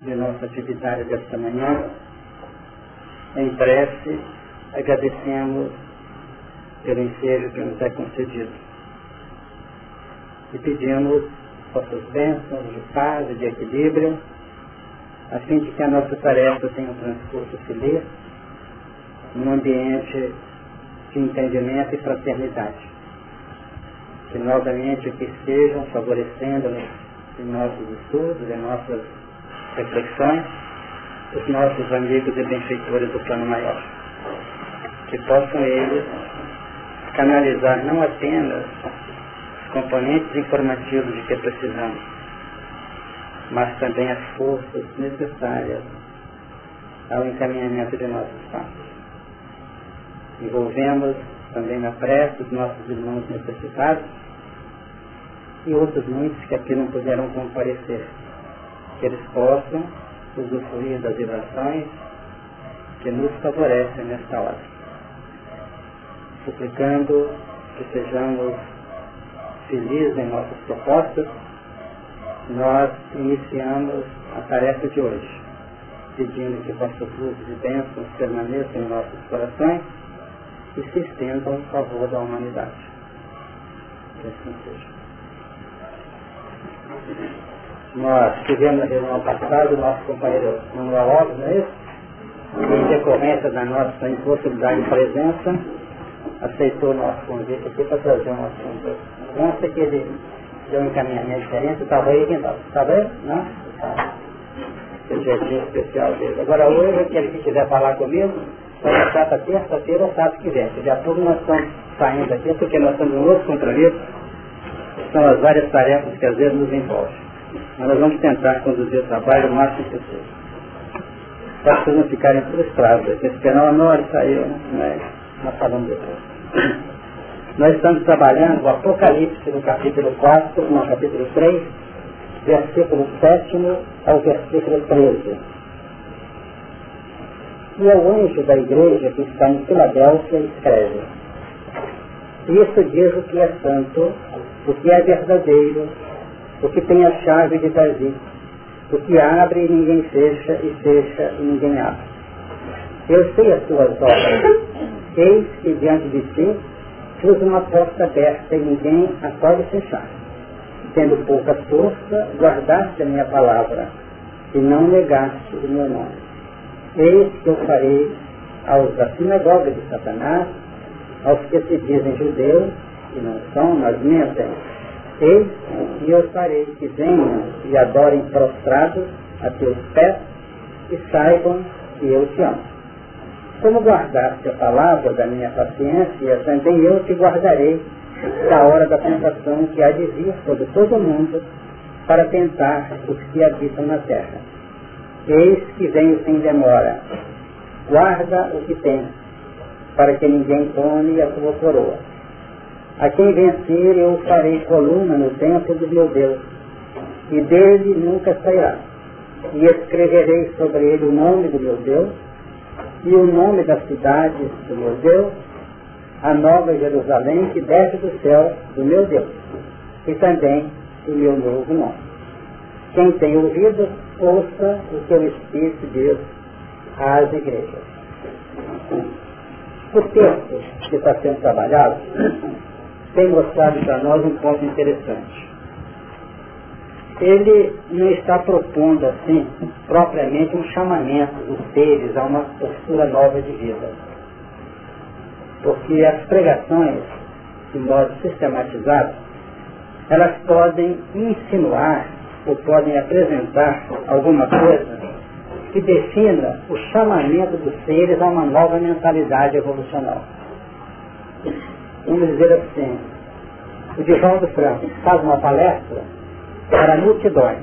de nossa atividade desta manhã, em prece, agradecemos pelo ensejo que nos é concedido. E pedimos vossas bênçãos de paz e de equilíbrio, a fim de que a nossa tarefa tenha um transcurso feliz, num ambiente de entendimento e fraternidade. Que novamente aqui estejam favorecendo em nossos estudos, em nossas reflexões, os nossos amigos e benfeitores do plano maior. Que possam eles canalizar não apenas os componentes informativos de que precisamos, mas também as forças necessárias ao encaminhamento de nossos passos. Envolvemos também na prece os nossos irmãos necessitados e outros muitos que aqui não puderam comparecer, que eles possam usufruir das vibrações que nos favorecem nesta hora. Suplicando que sejamos felizes em nossas propostas, nós iniciamos a tarefa de hoje, pedindo que vossas luzes e bênçãos permaneçam em nossos corações e se estendam em favor da humanidade. Que assim seja. Nós tivemos na reunião passada o nosso companheiro Manuel Alves, não é isso? Em decorrência da nossa impossibilidade de presença, aceitou o nosso convite aqui para trazer um assunto. Consta que ele deu um encaminhamento diferente, estava aí, então. Estava aí? Não? Esse jeitinho especial dele. Agora hoje, aquele que quiser falar comigo, vai deixar para terça-feira ou sábado que vem. Já tudo nós estamos saindo aqui, porque nós estamos um outro compromisso. São as várias tarefas que às vezes nos envolvem. Mas nós vamos tentar conduzir o trabalho o máximo possível. Para vocês não ficarem frustrados. Porque esperar uma hora saiu, né? Nós falamos depois. Nós estamos trabalhando o Apocalipse no capítulo 4, no capítulo 3, versículo 7 ao versículo 13. E o anjo da igreja que está em Filadélfia escreve. Isso diz o que é santo, o que é verdadeiro, o que tem a chave de Davi, o que abre e ninguém fecha, e fecha e ninguém abre. Eu sei as tuas obras. Eis que diante de ti pus uma porta aberta e ninguém a pode fechar. Tendo pouca força, guardaste a minha palavra e não negaste o meu nome. Eis que eu farei aos da sinagoga de Satanás, aos que se dizem judeus, e não são, mas mentem, Eis que eu farei que venham e adorem prostrados a teus pés e saibam que eu te amo. Como guardaste a palavra da minha paciência, também eu te guardarei da hora da tentação que há de vir sobre todo mundo para tentar os que habitam na terra. Eis que venho sem demora. Guarda o que tens, para que ninguém tome a tua coroa. A quem vencer eu farei coluna no templo do meu Deus, e dele nunca sairá. E escreverei sobre ele o nome do meu Deus, e o nome da cidade do meu Deus, a nova Jerusalém que desce do céu do meu Deus, e também o meu novo nome. Quem tem ouvido, ouça o o Espírito diz às igrejas. O texto que está sendo trabalhado tem mostrado para nós um ponto interessante. Ele não está propondo, assim, propriamente um chamamento dos seres a uma postura nova de vida. Porque as pregações, de modo sistematizado, elas podem insinuar ou podem apresentar alguma coisa que defina o chamamento dos seres a uma nova mentalidade evolucional vamos dizer assim, o Divaldo Franco faz uma palestra para multidões.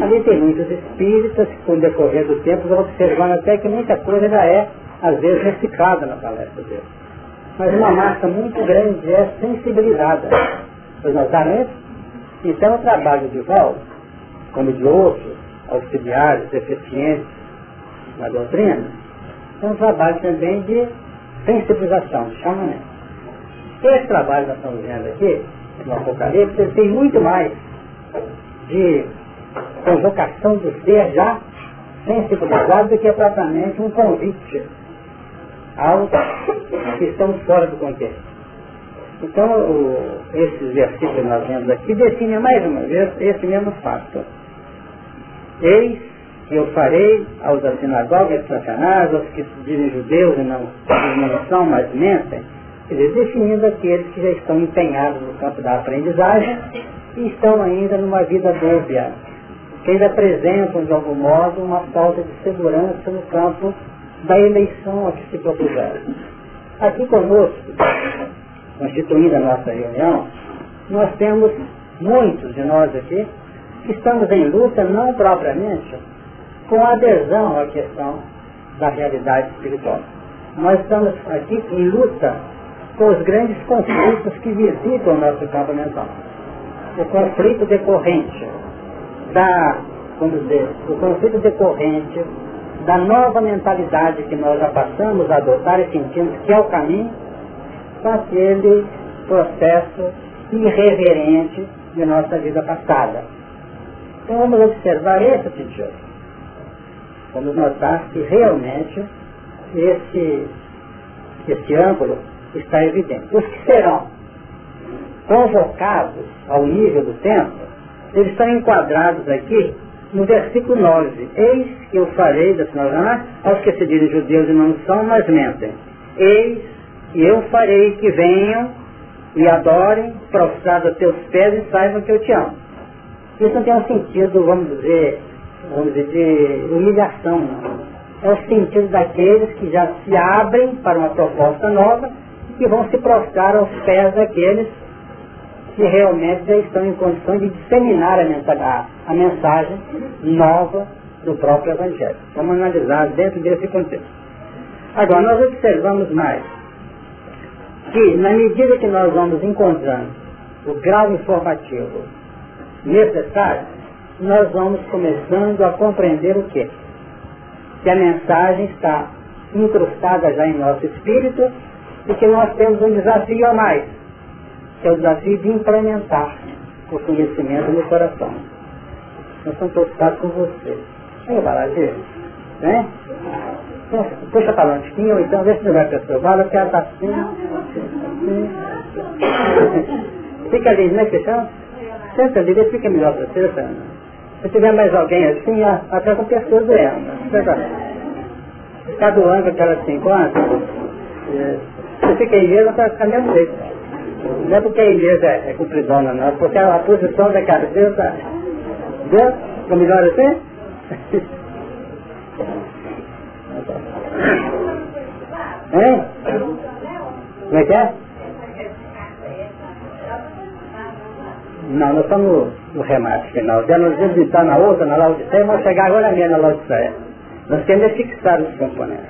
Ali tem muitos espíritas que, com o decorrer do tempo, vão observando até que muita coisa já é, às vezes, reciclada na palestra dele. Mas uma massa muito grande é sensibilizada. Nós sabemos Então, o trabalho de Divaldo, como de outros auxiliares, deficientes na doutrina, é um trabalho também de sensibilização, de chamamento. Esse trabalho que nós estamos vendo aqui, no Apocalipse, tem muito mais de convocação do ser já sensibilizado do que é propriamente um convite aos que estão fora do contexto. Então, o, esses versículos que nós vemos aqui definem mais uma vez esse mesmo fato. Eis que eu farei aos da sinagoga de Satanás, aos que dizem judeus e não, não são, mas mentem, dizer, definindo aqueles que já estão empenhados no campo da aprendizagem e estão ainda numa vida dúbia, que ainda apresentam de algum modo uma falta de segurança no campo da eleição a que se propuseram. Aqui conosco, constituindo a nossa reunião, nós temos muitos de nós aqui que estamos em luta não propriamente com adesão à questão da realidade espiritual. Nós estamos aqui em luta com os grandes conflitos que visitam o nosso campo mental. O conflito decorrente da, vamos dizer, o conflito decorrente da nova mentalidade que nós já passamos a adotar e sentimos que é o caminho com aquele processo irreverente de nossa vida passada. Então vamos observar esse sentido. Vamos notar que realmente esse, esse ângulo está evidente. Os que serão convocados ao nível do tempo, eles estão enquadrados aqui no versículo 9. Eis que eu farei da sinal aos que se dizem judeus e não são, mas mentem. Eis que eu farei que venham e adorem, prostrados a teus pés e saibam que eu te amo. Isso não tem um sentido, vamos dizer, vamos dizer, de humilhação, não. É o sentido daqueles que já se abrem para uma proposta nova que vão se prostrar aos pés daqueles que realmente já estão em condições de disseminar a mensagem, a mensagem nova do próprio Evangelho. Vamos analisar dentro desse contexto. Agora, nós observamos mais que, na medida que nós vamos encontrando o grau informativo necessário, nós vamos começando a compreender o quê? Que a mensagem está incrustada já em nosso espírito e que nós temos um desafio a mais, que é o desafio de implementar o conhecimento no coração. Nós estamos preocupados com você. Vem, Baladir. Né? Puxa para longe, ou então vê se não vai para sua bala, porque ela está assim. Fica ali, né, Cristiano? Senta ali, vê se fica melhor para você, Sandra. Se tiver mais alguém assim, até com pessoas doendo. Está doando aquelas 50, você fica em mesa, vai ficar mesmo jeito. Não é porque a igreja é, é compridona, não, é porque a posição da cabeça, viu? Ficou melhor assim? Hein? Como é que é? Não, nós estamos no, remate final. Já nós vamos entrar na outra, na Laodiceia, vamos chegar agora mesmo na Laodiceia. Nós temos fixar os componentes.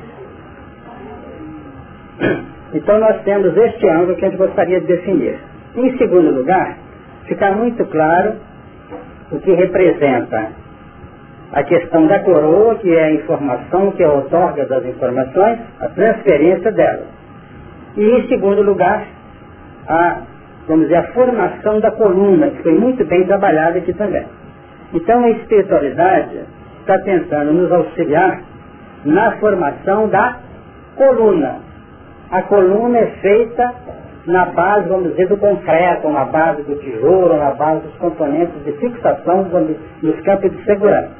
Então nós temos este ângulo que a gente gostaria de definir. Em segundo lugar, ficar muito claro o que representa a questão da coroa, que é a informação que é outorga das informações, a transferência delas. E em segundo lugar, a, vamos dizer, a formação da coluna, que foi muito bem trabalhada aqui também. Então a espiritualidade está tentando nos auxiliar na formação da coluna. A coluna é feita na base, vamos dizer, do concreto, na base do tijolo, na base dos componentes de fixação nos campos de segurança.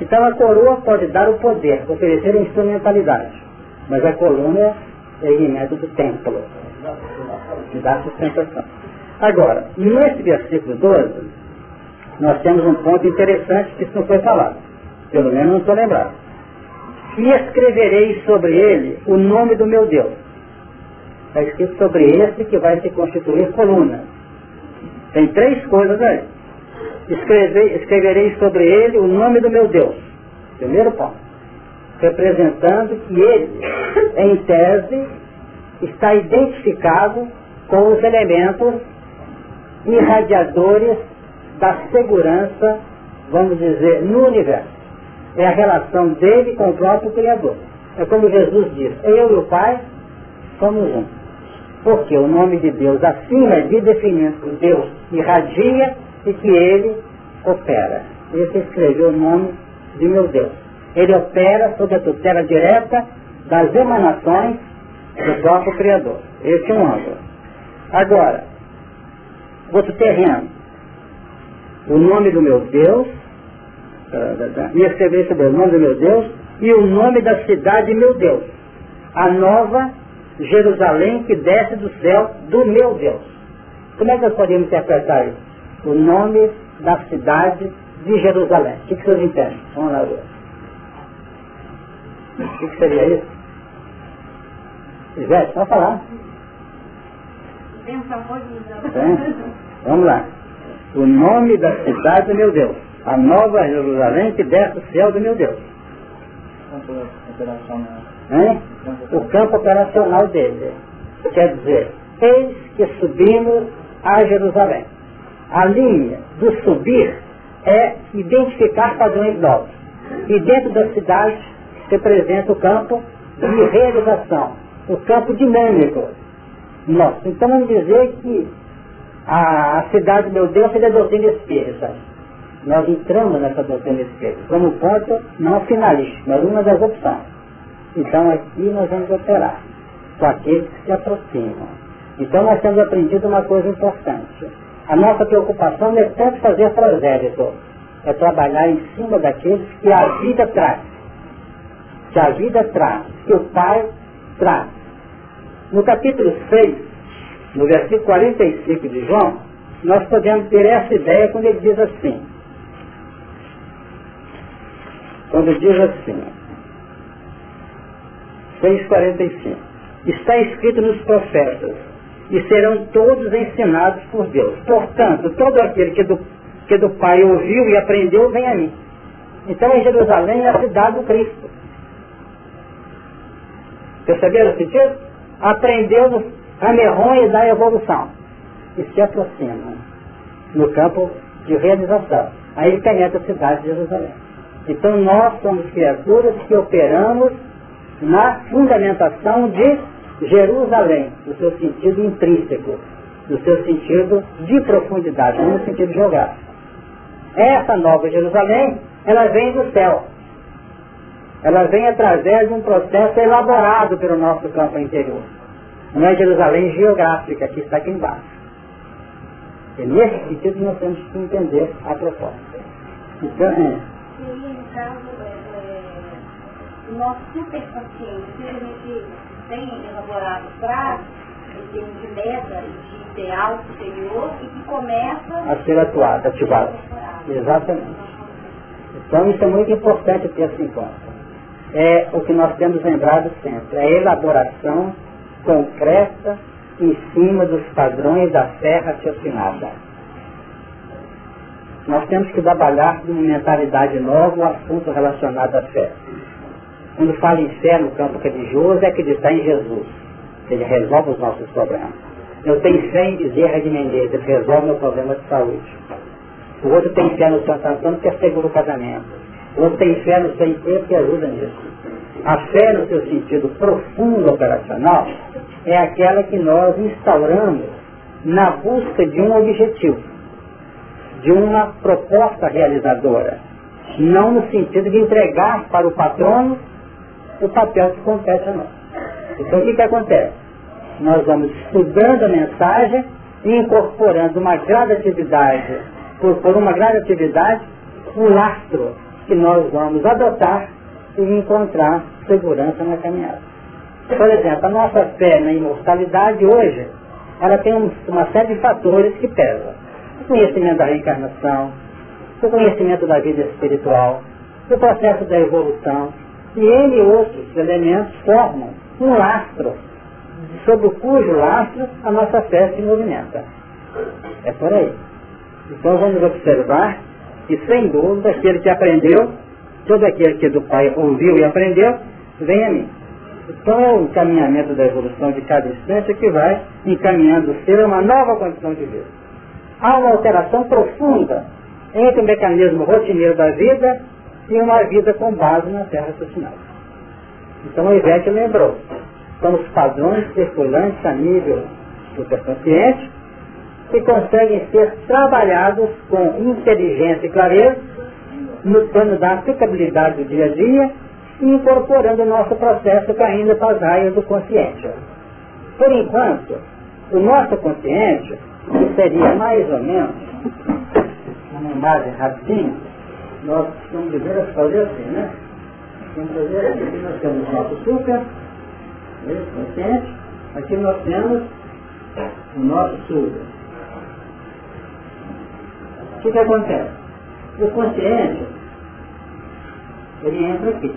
Então a coroa pode dar o poder, oferecer a instrumentalidade, mas a coluna é elemento do templo, dá sustentação. Agora, nesse versículo 12, nós temos um ponto interessante que isso não foi falado, pelo menos não estou lembrado. E escreverei sobre ele o nome do meu Deus. Está escrito sobre esse que vai se constituir coluna. Tem três coisas aí escrever, escreverei sobre ele o nome do meu Deus. Primeiro ponto. Representando que ele, em tese, está identificado com os elementos irradiadores da segurança, vamos dizer, no universo. É a relação dele com o próprio Criador. É como Jesus diz, eu e o Pai somos um. Porque o nome de Deus, acima de definindo Deus irradia e que ele opera. esse escreveu o nome de meu Deus. Ele opera sob a tutela direta das emanações do próprio Criador. Esse é um ângulo. Agora, outro terreno. O nome do meu Deus, e escrever sobre o nome do meu Deus, e o nome da cidade meu Deus. A nova Jerusalém que desce do céu do meu Deus. Como é que nós podemos interpretar isso? O nome da cidade de Jerusalém. O que, que vocês entendem? Vamos lá ver. O que, que seria isso? Ivete, pode falar. Vamos lá. O nome da cidade do meu Deus. A nova Jerusalém que desce do céu do meu Deus. Hein? O campo operacional dele. Quer dizer, eis que subimos a Jerusalém. A linha do subir é identificar padrões novos. E dentro da cidade representa o campo de realização, o campo dinâmico nosso. Então vamos dizer que a, a cidade, meu Deus, é a doutrina espírita. Nós entramos nessa doutrina espírita como ponto não finalista, mas uma das opções. Então aqui nós vamos operar com aqueles que se aproximam. Então nós temos aprendido uma coisa importante. A nossa preocupação não é tanto fazer prosélitos, é trabalhar em cima daqueles que a vida traz. Que a vida traz, que o Pai traz. No capítulo 6, no versículo 45 de João, nós podemos ter essa ideia quando ele diz assim. Quando diz assim, 6,45. Está escrito nos profetas, e serão todos ensinados por Deus. Portanto, todo aquele que do, que do Pai ouviu e aprendeu, vem a mim. Então, em Jerusalém é a cidade do Cristo. Perceberam o sentido? Aprendeu a merronha da evolução. E se aproxima no campo de realização. Aí penetra a cidade de Jerusalém. Então nós somos criaturas que operamos na fundamentação de Jerusalém, no seu sentido intrínseco, no seu sentido de profundidade, não no sentido geográfico. Essa nova Jerusalém, ela vem do céu. Ela vem através de um processo elaborado pelo nosso campo interior. Não é Jerusalém geográfica que está aqui embaixo. E nesse sentido nós temos que entender a proposta. Então, é. O nosso superconsciente, simplesmente tem elaborado frases em termos de meta e de ideal superior e que começa a ser atuado, ativado. Exatamente. Então isso é muito importante ter isso em conta. É o que nós temos lembrado sempre, a elaboração concreta em cima dos padrões da fé raciocinada. Nós temos que trabalhar com mentalidade nova o assunto relacionado à fé. Quando fala em fé no campo religioso, é acreditar em Jesus. Ele resolve os nossos problemas. Eu tenho fé em Bezerra de Menezes, ele resolve meu problema de saúde. O outro tem fé no Santo Antônio que assegura o casamento. O outro tem fé no Sem Tempo que ajuda nisso. A fé no seu sentido profundo operacional é aquela que nós instauramos na busca de um objetivo, de uma proposta realizadora. Não no sentido de entregar para o patrono o papel que compete a nós. Então o que, que acontece? Nós vamos estudando a mensagem e incorporando uma gradatividade, por, por uma gradatividade, um lastro que nós vamos adotar e encontrar segurança na caminhada. Por exemplo, a nossa fé na imortalidade hoje, ela tem uma série de fatores que pesam. O conhecimento da reencarnação, o conhecimento da vida espiritual, o processo da evolução, e ele e outros elementos formam um lastro, sobre cujo lastro a nossa fé se movimenta. É por aí. Então vamos observar que, sem dúvida, aquele que aprendeu, todo aquele que do Pai ouviu e aprendeu, vem a mim. Então é o encaminhamento da evolução de cada instante que vai encaminhando o ser a uma nova condição de vida. Há uma alteração profunda entre o mecanismo rotineiro da vida e uma vida com base na terra raciocinada. Então a Ivete lembrou. São os padrões circulantes a nível superconsciente que conseguem ser trabalhados com inteligência e clareza no plano da aplicabilidade do dia a dia e incorporando o nosso processo caindo para as raias do consciente. Por enquanto, o nosso consciente, seria mais ou menos, uma imagem rapidinho, nós vamos dizer fazer assim, né? Vamos fazer assim, aqui nós temos o nosso esse consciente, aqui nós temos o nosso super. O que, que acontece? O consciente, ele entra aqui.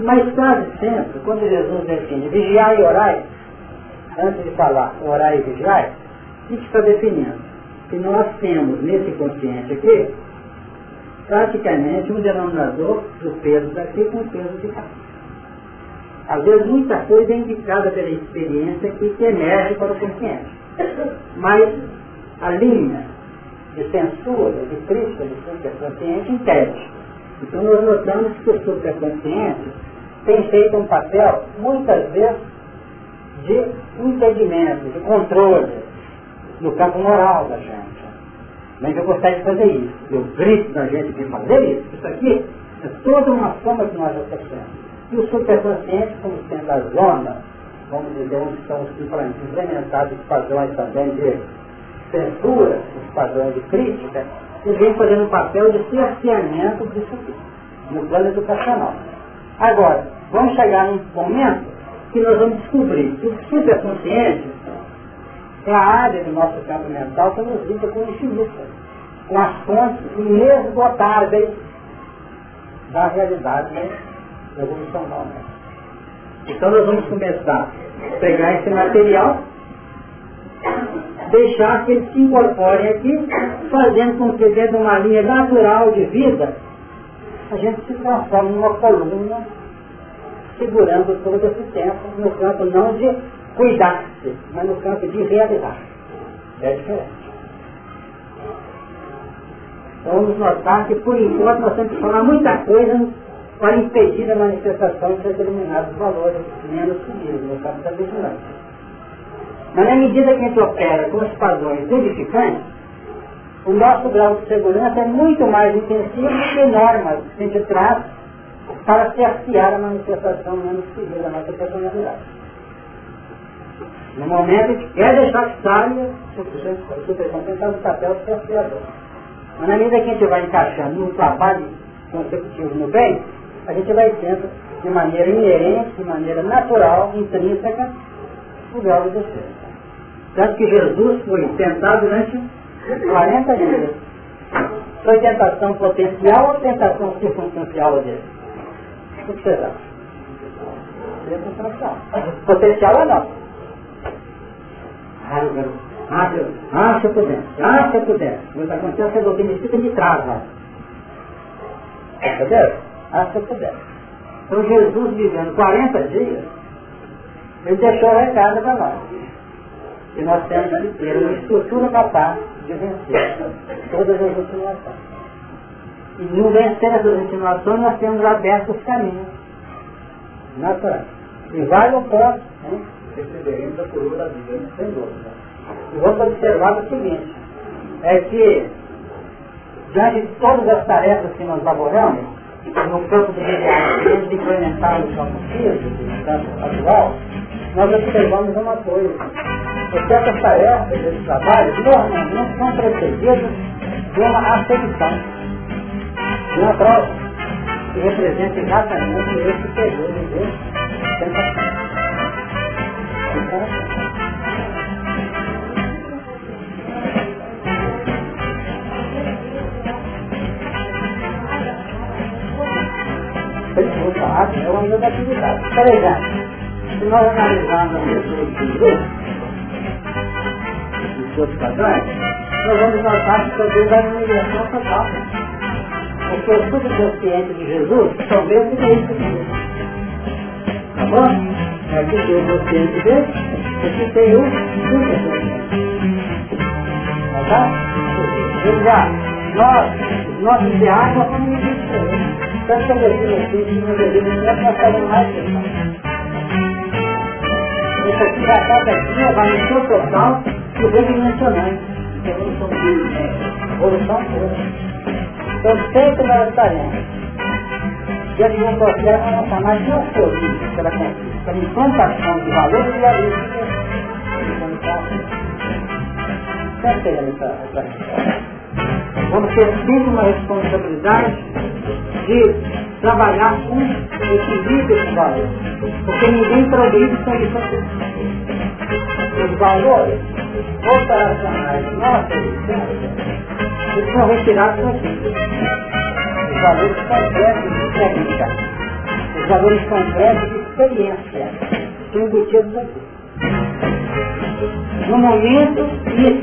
Mas quase sempre, quando Jesus define vigiar e orar, antes de falar orar e vigiar, o que está definindo? Que nós temos nesse consciente aqui, praticamente um denominador do peso daqui com o peso de cá. Às vezes muita coisa é indicada pela experiência que, emerge para o consciente. Mas a linha de censura, de crítica do superconsciente impede. Então nós notamos que o superconsciente tem feito um papel, muitas vezes, de impedimento, de controle no campo moral da gente. Mas eu gostaria de fazer isso. Eu grito da gente de fazer isso. Isso aqui é toda uma forma que nós oferecemos. E o superconsciente, como sendo a zona, vamos dizer, onde estão implementados os padrões também de censura, os padrões de crítica, ele vem fazendo um papel de cerceamento disso aqui, no plano educacional. Agora, vamos chegar num momento que nós vamos descobrir que o superconsciente a área do nosso campo mental que nos lida com o infinito, com as fontes inesgotáveis da realidade evolucional. Né? Então nós vamos começar a pegar esse material, deixar que eles se incorporem aqui, fazendo com que dentro de uma linha natural de vida, a gente se transforme numa coluna segurando todo esse tempo no campo não de cuidar-se, mas no campo de realizar. É diferente. Vamos notar que por enquanto nós temos que falar muita coisa para impedir a manifestação de determinados valores menos subidos no campo da vigilância. Mas na medida que a gente opera com os padrões edificantes, o nosso grau de segurança é muito mais intensivo do que normas que a gente traz para cercear a manifestação menos civil da nossa personalidade. No momento em que quer deixar que saia, o supercompensado do papel do cerceador. Mas na medida que a gente vai encaixando num trabalho consecutivo no bem, a gente vai tendo de maneira inerente, de maneira natural, intrínseca, o grau de defesa. Tanto que Jesus foi tentado durante 40 dias. Foi tentação potencial ou tentação circunstancial dele? O que acham? Circunstancial. Potencial é não. Ah, eu ah, eu, ah, se eu pudesse, ah, se eu pudesse. Mas acontece que eu me fica de trás, ó. Entendeu? Ah, se eu pudesse. Então Jesus vivendo 40 dias, ele deixou a recado para nós. E nós temos que ter uma estrutura capaz de vencer todas as insinuações. E no vencer essas insinuações nós temos aberto os caminhos naturais. E vai no ponto, né? Receberemos a coroa da vida, sem dúvida. E vamos observar o seguinte, é que diante de todas as tarefas que nós laboramos, no campo de implementar no campo físico, no campo atual, nós observamos uma coisa. Porque essas tarefas, esses trabalhos, normalmente são precedidos de uma aceitação, de uma prova, que representa exatamente esse período de tentação. É uma negatividade. Por exemplo, se nós analisarmos a pessoa de grupo, os seus padrões, nós vamos notar que talvez há uma migração total. Porque o subconsciente de Jesus são mesmo que isso. Tá bom? Aqui tem o consciente dele, aqui tem o subconsciente. Tá bom? Veja, nós, os nossos ideais, nós somos muito diferentes. Tanto que eu defino aqui, que nós devemos nós fazemos mais questão. Isso aqui já cada dia vai no seu total e redimensionando. Evolução física, evolução toda. Então sempre nós estaremos diante de um processo que chamamos de euforia pela conquista, pela implantação de valores e a Sempre essa Vamos ter sempre uma responsabilidade de trabalhar com equilíbrio de valores. Porque ninguém progride sem isso aqui. Os valores operacionais nossa existência, eles são retirados daqui. Os valores concretos de técnica. Os valores concretos de experiência. São embutidos aqui. No momento,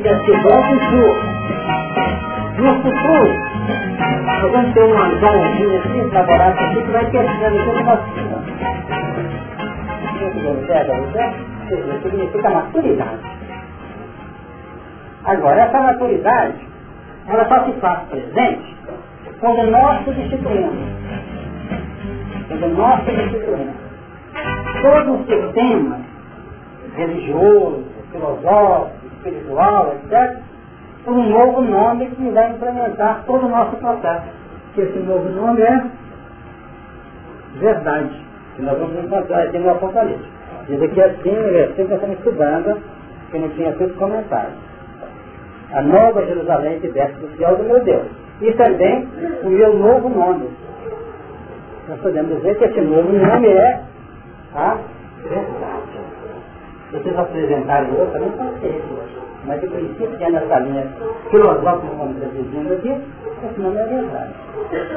deve ser bom futuro. No futuro, nós vamos ter uma janelinha assim, elaborada aqui, que vai testando toda a vacina. Isso significa maturidade. Agora, essa maturidade, ela só se faz presente quando nós disciplinamos. Quando nós disciplinamos. Todo o sistema religioso, filosófico, espiritual, etc., por um novo nome que vai implementar todo o nosso processo. Que esse novo nome é verdade, que nós vamos encontrar aqui no Apocalipse. Diz aqui assim, é assim que estamos estudando, que não tinha tudo comentado. A nova Jerusalém que desce do céu do meu Deus. E também o meu novo nome. Nós podemos dizer que esse novo nome é a verdade. Vocês apresentarem outro, não esse mas o princípio que é nessa linha filosófica, como está dizendo aqui, esse nome é verdade.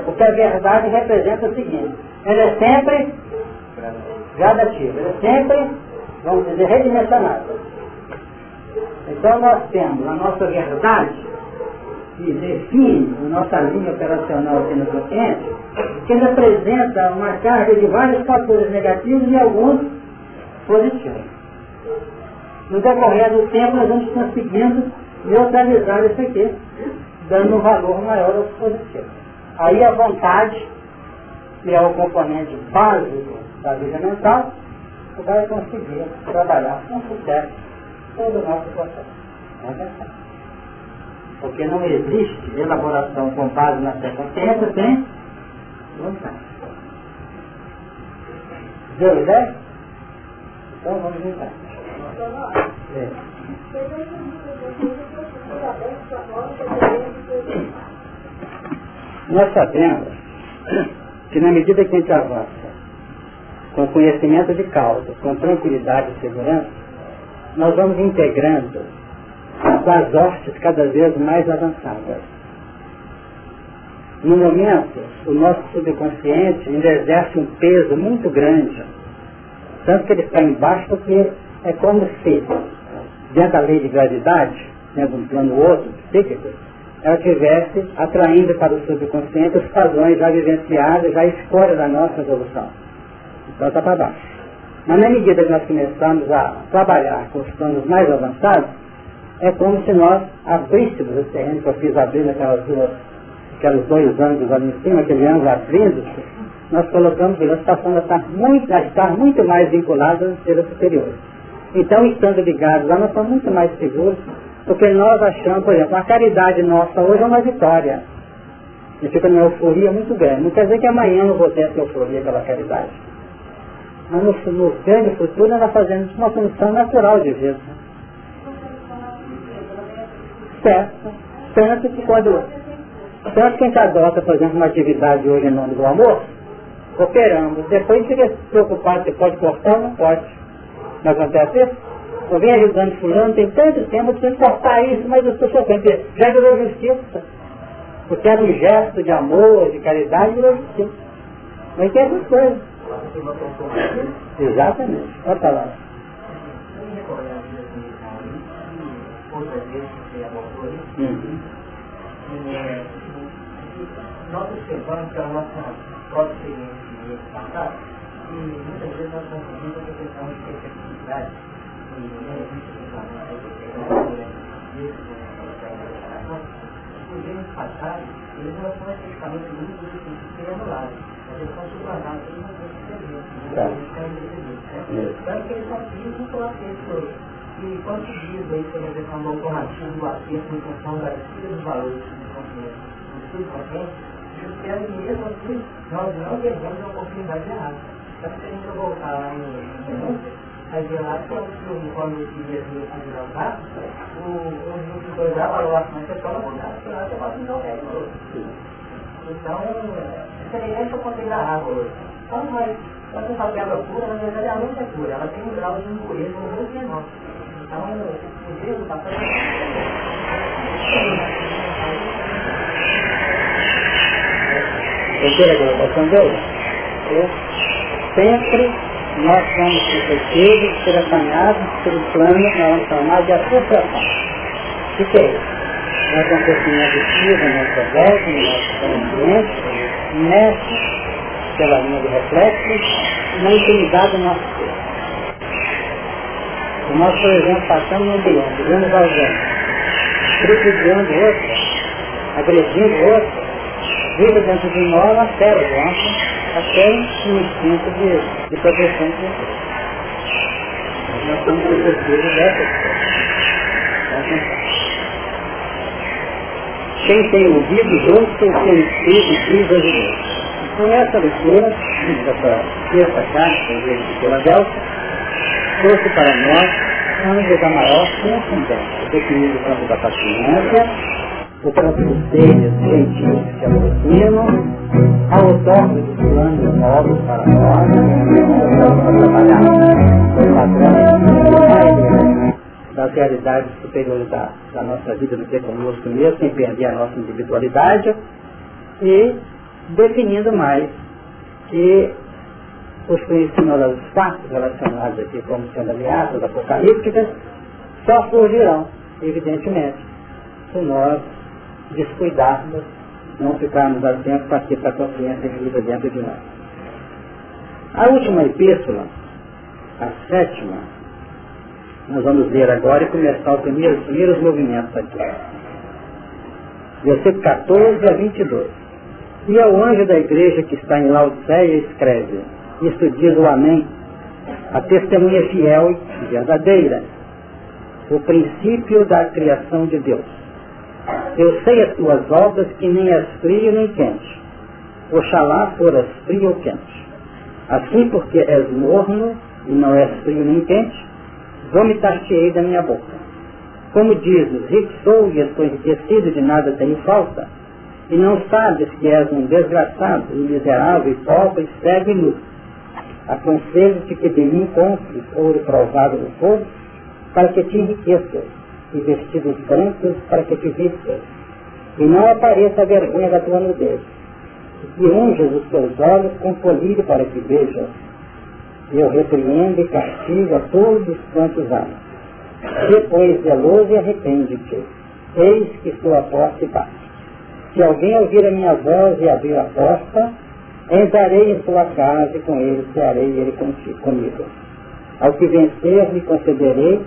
Porque a verdade representa o seguinte, ela é sempre gradativa, ela é sempre, vamos dizer, redimensionada. Então nós temos a nossa verdade, que define a nossa linha operacional aqui no consciente, que ele apresenta uma carga de vários fatores negativos e alguns positivos no decorrer do tempo nós vamos conseguindo neutralizar isso aqui, dando um valor maior aos positivos. Aí a vontade, que é o componente básico da vida mental, vai conseguir trabalhar com sucesso todo o nosso processo. Porque não existe elaboração com base na fé consciência sem vontade. Deu ideia? Então vamos juntar. Nós sabemos que na medida que a gente avança com conhecimento de causa, com tranquilidade e segurança, nós vamos integrando com as hostes cada vez mais avançadas. No momento, o nosso subconsciente ainda exerce um peso muito grande, tanto que ele está embaixo porque é como se, dentro da lei de gravidade, né, de um plano outro, psíquico, ela estivesse atraindo para o subconsciente os padrões já vivenciados, já escolha da nossa evolução. Então está para baixo. Mas na medida que nós começamos a trabalhar com os planos mais avançados, é como se nós abríssemos o terreno que eu fiz abrir naquelas duas, aqueles dois ângulos ali em cima, aquele ângulo abrindo nós colocamos nós passamos a estar muito, a estar muito mais vinculados às esferas superiores. Então, estando ligados lá, nós estamos muito mais seguros, porque nós achamos, por exemplo, a caridade nossa hoje é uma vitória. E fica numa euforia muito grande. Não quer dizer que amanhã não vou ter essa euforia pela caridade. Mas no, no grande futuro nós fazemos uma função natural de vida. Certo. Tanto que quando. Tanto que a gente adota, por exemplo, uma atividade hoje em nome do amor, operamos. Depois fica preocupado se pode cortar ou não pode. Não acontece isso? Eu venho ajudando fulano, tem tanto tempo, eu cortar isso, mas eu estou sofrendo. Já virou justiça. Porque era um gesto de amor, de caridade, virou justiça. Mas tem essas coisas. Exatamente. Pode falar. Uhum. Nós observamos que a nossa própria experiência passada, e muitas vezes nós confundimos a questão de verdade, e não existe os anos passados, eles não são especificamente muito difíceis de ser anulados, mas eles são sublamados, eles não têm que ser vistos, Tanto que eles só precisam pela pessoa. E quantos dias aí, exemplo, a mão corretiva do acerto em função da escolha dos valores do consciência, subconsciente, justificando que mesmo assim nós não perdemos a oportunidade errada. Só que a gente voltar lá em denúncia, vai ver lá que o quando esse dia de usar, o instrutor já falou assim, você toma cuidado, senão você pode me de novo. Então, semelhante ao conteúdo da água hoje. Então, nós, quando você fala que a água pura, na verdade a luz é pura, ela tem um grau de impureza muito menor. Então, o Deus está Terceira colocação. Sempre nós somos ser apanhados pelo plano nós vamos chamar de associação. O que é isso? Nosso acontecimento ativo, nossa volta, nosso conhecimento, mexe pela linha de reflexos na intimidade do nosso Se nós, por exemplo, passamos no ambiente, vemos alguém tripudiando outro, agredindo outro, vive dentro de nós uma série de até um instinto de, de proteção de você. Nós somos protegidos dessa Quem tem ouvido, ouça o que o Espírito diz a Deus. Então essa leitura, dessa terça carta de Filadélfia, trouxe para nós anjo da maior transcendência, definido o campo da paciência, o seres gentis que aproximam, a outorga de planos novos para nós, para trabalhar o padrão das realidades superiores da, da nossa vida no é conosco mesmo, sem perder a nossa individualidade, e definindo mais que os conhecimentos dos fatos relacionados aqui como sendo ameaças apocalípticas só surgirão, evidentemente, se nós descuidarmos, não ficarmos atentos para que a consciência viva dentro de nós. A última epístola, a sétima, nós vamos ver agora e começar os primeiros, primeiros movimentos aqui. Versículo 14 a 22. E ao anjo da igreja que está em Laodiceia escreve, isto diz o Amém, a testemunha fiel e verdadeira, o princípio da criação de Deus. Eu sei as tuas obras que nem és frio nem quente. Oxalá foras frio ou quente. Assim porque és morno e não és frio nem quente, vomitar-te-ei da minha boca. Como dizes, rico sou e estou enriquecido, de nada tenho falta, e não sabes que és um desgraçado e miserável e pobre, segue nu Aconselho-te que de mim compres ouro provado no fogo, para que te enriqueças, e vestidos brancos para que te vistas, e não apareça a vergonha da tua nudez, e que unjas os teus olhos com colírio para que vejas. Eu repreendo e castigo a todos quantos amam. Depois zeloso e arrepende-te. Eis que à porta e bato. Se alguém ouvir a minha voz e abrir a porta, Entrarei em sua casa e com ele cearei ele contigo, comigo. Ao que vencer, me concederei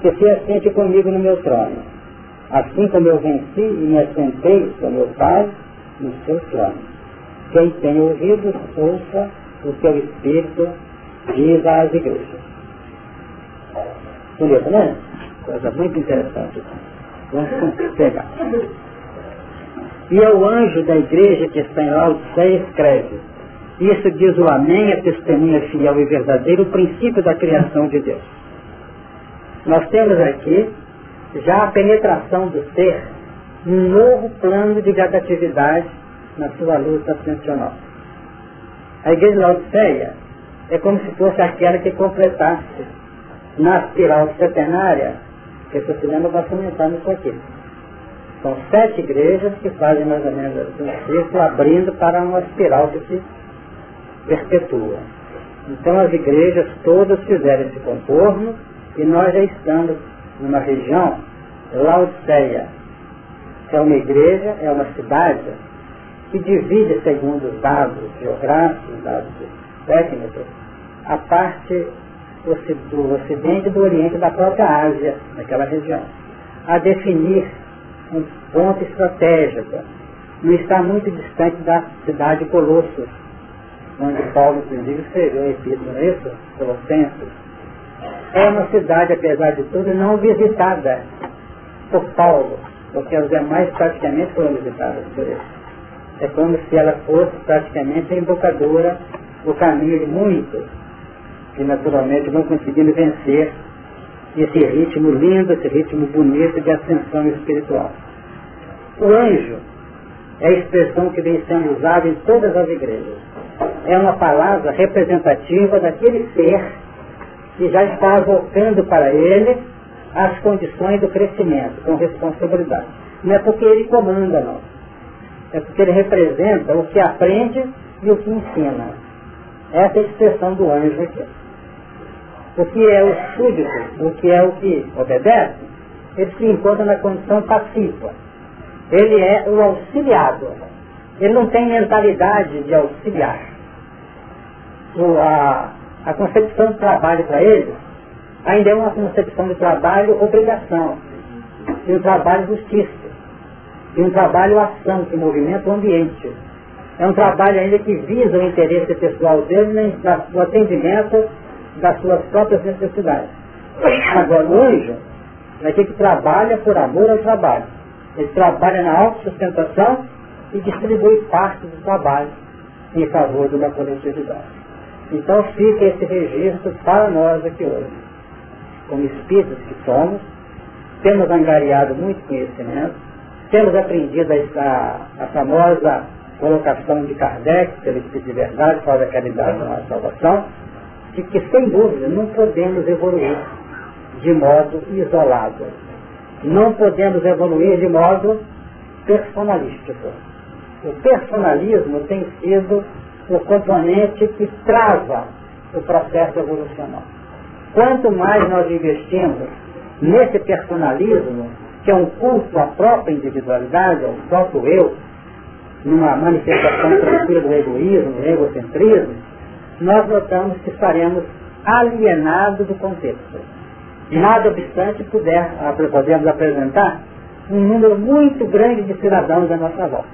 que se assente comigo no meu trono. Assim como eu venci e me assentei com meu Pai no seu trono. Quem tem ouvidos, ouça o seu Espírito diz às igrejas. Bonito, né? Coisa muito interessante. Vamos pegar. E ao anjo da igreja que está em Laodiceia escreve, isso diz o Amém, a testemunha fiel e verdadeira, o princípio da criação de Deus. Nós temos aqui já a penetração do ser num novo plano de gradatividade na sua luz ascensional. A igreja de Laodiceia é como se fosse aquela que completasse na espiral setenária, que se lembra, nós comentamos isso aqui são sete igrejas que fazem mais ou menos assim, um círculo abrindo para uma espiral que se perpetua. Então as igrejas todas fizeram esse contorno e nós já estamos numa região, Laodiceia, que é uma igreja, é uma cidade que divide, segundo os dados geográficos, dados técnicos, a parte do ocidente e do oriente da própria Ásia, naquela região, a definir um ponto estratégico. Não está muito distante da cidade de onde Paulo, inclusive, escreveu a epístola, isso? Colossenses. É uma cidade, apesar de tudo, não visitada por Paulo, porque as demais praticamente foram visitadas por ele. É como se ela fosse praticamente a embocadora do caminho de muitos, que naturalmente vão conseguindo vencer esse ritmo lindo, esse ritmo bonito de ascensão espiritual. O anjo é a expressão que vem sendo usada em todas as igrejas. É uma palavra representativa daquele ser que já está voltando para ele as condições do crescimento, com responsabilidade. Não é porque ele comanda, não. É porque ele representa o que aprende e o que ensina. Essa é a expressão do anjo aqui. O que é o súdito, o que é o que obedece, ele se encontra na condição passiva. Ele é o auxiliado. Ele não tem mentalidade de auxiliar. O, a, a concepção de trabalho para ele ainda é uma concepção de trabalho obrigação, de um trabalho justiça, de um trabalho ação que movimenta o ambiente. É um trabalho ainda que visa o interesse pessoal dele no atendimento das suas próprias necessidades. Agora, o anjo é aquele que trabalha por amor ao trabalho. Ele trabalha na autossustentação e distribui parte do trabalho em favor de uma coletividade. Então fica esse registro para nós aqui hoje. Como espíritos que somos, temos angariado muito conhecimento, temos aprendido a, a famosa colocação de Kardec, pelo Espírito de Verdade, fora da caridade da nossa salvação, de que, sem dúvida, não podemos evoluir de modo isolado. Não podemos evoluir de modo personalístico. O personalismo tem sido o componente que trava o processo evolucional. Quanto mais nós investimos nesse personalismo, que é um culto à própria individualidade, ao próprio eu, numa manifestação tranquila do egoísmo, do egocentrismo, nós notamos que estaremos alienados do contexto. Nada obstante, puder, podemos apresentar um número muito grande de cidadãos da nossa volta.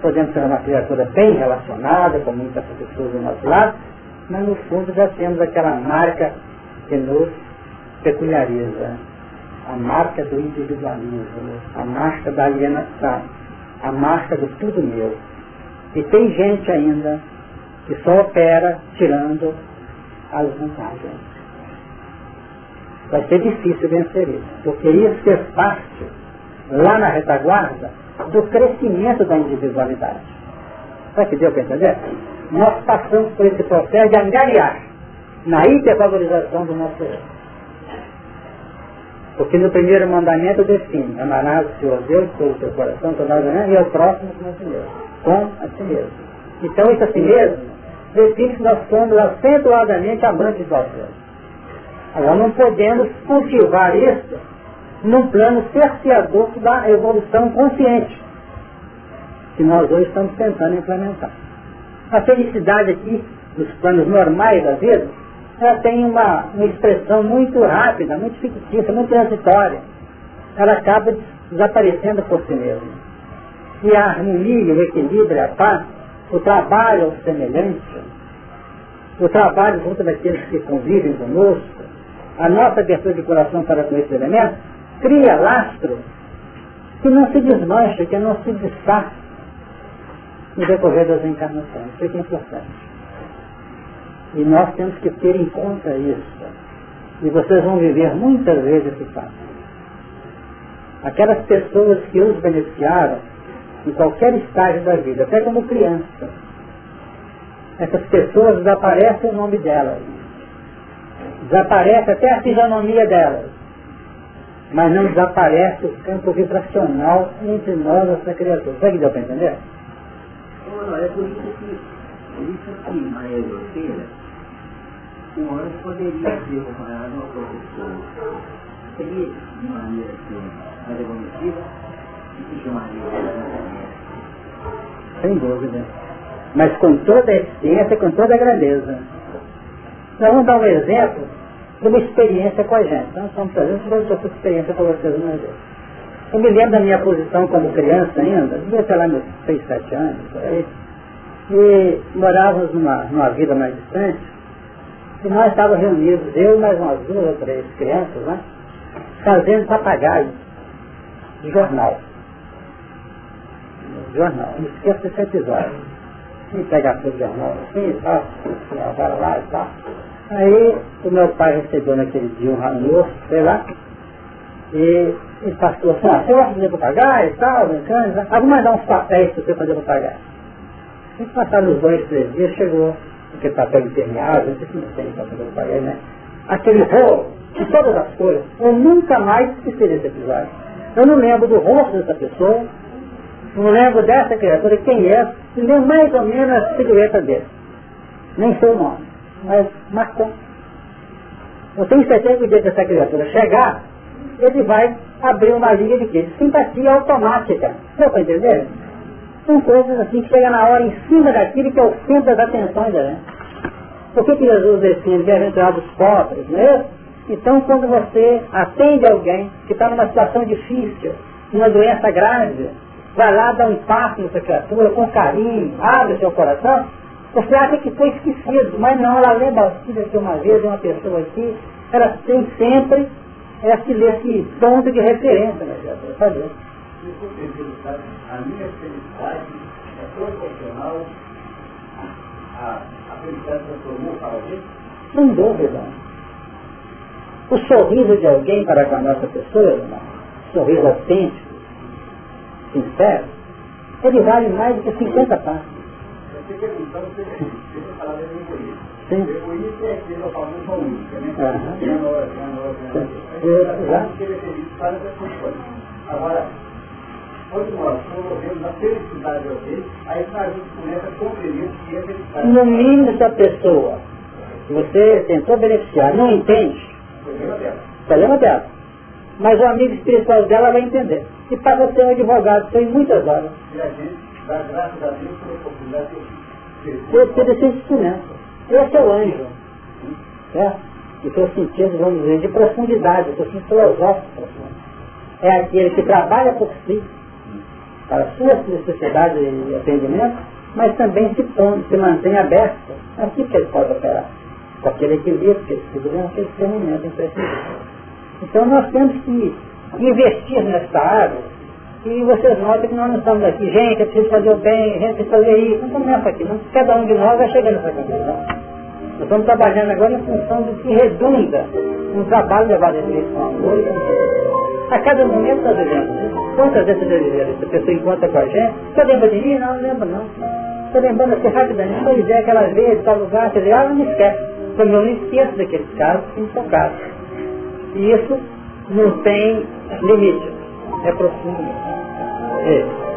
Podemos ser uma criatura bem relacionada, com muitas pessoas do nosso lado, mas no fundo já temos aquela marca que nos peculiariza. A marca do individualismo, a marca da alienação, a marca do tudo meu. E tem gente ainda que só opera tirando as vantagens. Vai ser difícil vencer isso, porque isso fez parte, lá na retaguarda, do crescimento da individualidade. Sabe que deu para entender? Nós passamos por esse processo de angariar na hipervalorização do nosso eu. Porque no primeiro mandamento define, amarás o Senhor Deus o teu coração, toda a e ao próximo como a si mesmo. Com a si mesmo. Então isso a si mesmo define que nós somos acentuadamente amantes do Deus. Agora não podemos cultivar isso num plano cerceador da evolução consciente, que nós hoje estamos tentando implementar. A felicidade aqui, nos planos normais da vida, ela tem uma, uma expressão muito rápida, muito fictícia, muito transitória. Ela acaba desaparecendo por si mesma. E a harmonia, o equilíbrio, a paz, o trabalho ao semelhante, o trabalho junto daqueles que convivem conosco, a nossa abertura de coração para com esse elemento, cria lastro que não se desmancha, que não se desfaz no decorrer das encarnações. Isso é é importante. E nós temos que ter em conta isso. E vocês vão viver muitas vezes esse fato. Aquelas pessoas que os beneficiaram em qualquer estágio da vida, até como criança, essas pessoas desaparecem o nome delas. Desaparece até a fisionomia delas mas não desaparece o campo vibracional entre nós, essa criatura. Sabe que deu para entender? É por isso que, por isso que na europeia, o anjo poderia ser comparado ao professor. Seria de maneira assim, mais evolutiva, Sem dúvida. Mas com toda a eficiência, com toda a grandeza. Nós vamos dar um exemplo de uma experiência com a gente. Então, estamos fazendo essa experiência com vocês uma vez. Eu me lembro da minha posição como criança ainda, devia ter lá meus 6, 7 anos, por aí, e morávamos numa, numa vida mais distante, e nós estávamos reunidos, eu mais umas duas ou três crianças, né, fazendo papagaio de jornal. Jornal. Não esqueça desse episódio. Sem pegar seu jornal assim e tal, agora lá e tal. Aí o meu pai recebeu naquele dia um almoço, sei lá, e, e passou assim, ah, você vai fazer papagaio e tal, brincando, ah, vou mandar uns papéis para você fazer papagaio. E passaram os dois, três dias, chegou, aquele papel impermeável, não sei se não tem para fazer papagaio, né? Aquele rolo, de todas as coisas. Eu nunca mais esqueci desse episódio. Eu não lembro do rosto dessa pessoa, não lembro dessa criatura, quem é, e nem mais ou menos a silhueta dele. Nem sei o nome, mas marcou. Eu tenho certeza que o dia que essa criatura chegar, ele vai abrir uma linha de quê? Simpatia automática. Deu para entender? São coisas assim que chegam na hora em cima daquilo que é o centro das atenções da gente. Por que, que Jesus define bem-aventurados pobres, né? Então, quando você atende alguém que está numa situação difícil, uma doença grave, vai lá dar um passo nessa criatura com carinho, abre seu coração, você acha que foi esquecido, mas não, ela lembra que uma vez uma pessoa aqui, ela tem sempre esse, esse ponto de referência na criatura, sabe? A minha felicidade é proporcional à, felicidade que eu formou para alguém? Sem dúvida. O sorriso de alguém para com a nossa pessoa, irmão, sorriso autêntico, sincero, ele vale mais do que 50 passos. Você perguntou, você falar de egoísmo. Sim. Egoísmo é aquele famoso única, né? Agora, quando nós promovemos a felicidade de alguém, aí a gente começa a compreender que é felicidade. No mínimo, se a pessoa, você tentou beneficiar, não entende, Problema dela. problema dela. Mas o amigo espiritual dela vai entender. E para você, um advogado, tem muitas horas. E a gente dá graças a Deus pela oportunidade de Eu ter esse instrumento. Eu sou anjo. Certo? E seu sentido, vamos dizer, de profundidade, seu sentido filosófico. É aquele que trabalha por si, para suas necessidades e atendimento, mas também se, põe, se mantém aberto. É assim que ele pode operar. Com aquele equilíbrio, aquele segurança, aquele discernimento imprescindível. Então nós temos que investir nessa área e vocês notam que nós não estamos aqui, gente, é preciso fazer o bem, gente, é preciso fazer isso. Não nessa aqui, não. cada um de nós vai chegar nessa conclusão. Nós estamos trabalhando agora em função do que redunda um trabalho levado em direção ao amor a cada momento nós vivemos. Né? Quantas vezes vocês viveram isso? A pessoa encontra com a gente, você lembra de mim? Não, não lembro não. Estou lembrando aqui rapidamente, pois é, aquela vez, tal lugar, quer dizer, ah, não me esquece. Como eu não esqueço daqueles casos que são casos. E isso não tem limite. É profundo. É.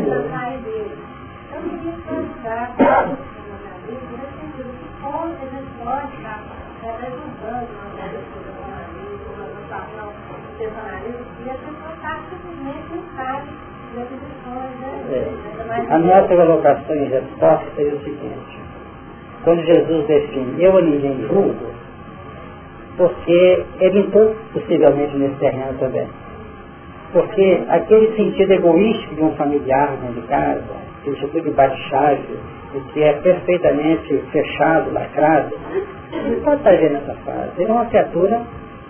né? A nossa colocação em resposta seria o seguinte. Quando Jesus define, eu a ninguém julgo, porque ele entrou possivelmente nesse terreno também. Porque aquele sentido egoístico de um familiar dentro de casa, aquele sentido de bate-chave, que é perfeitamente fechado, lacrado, não pode estar vendo essa fase. Ele é uma criatura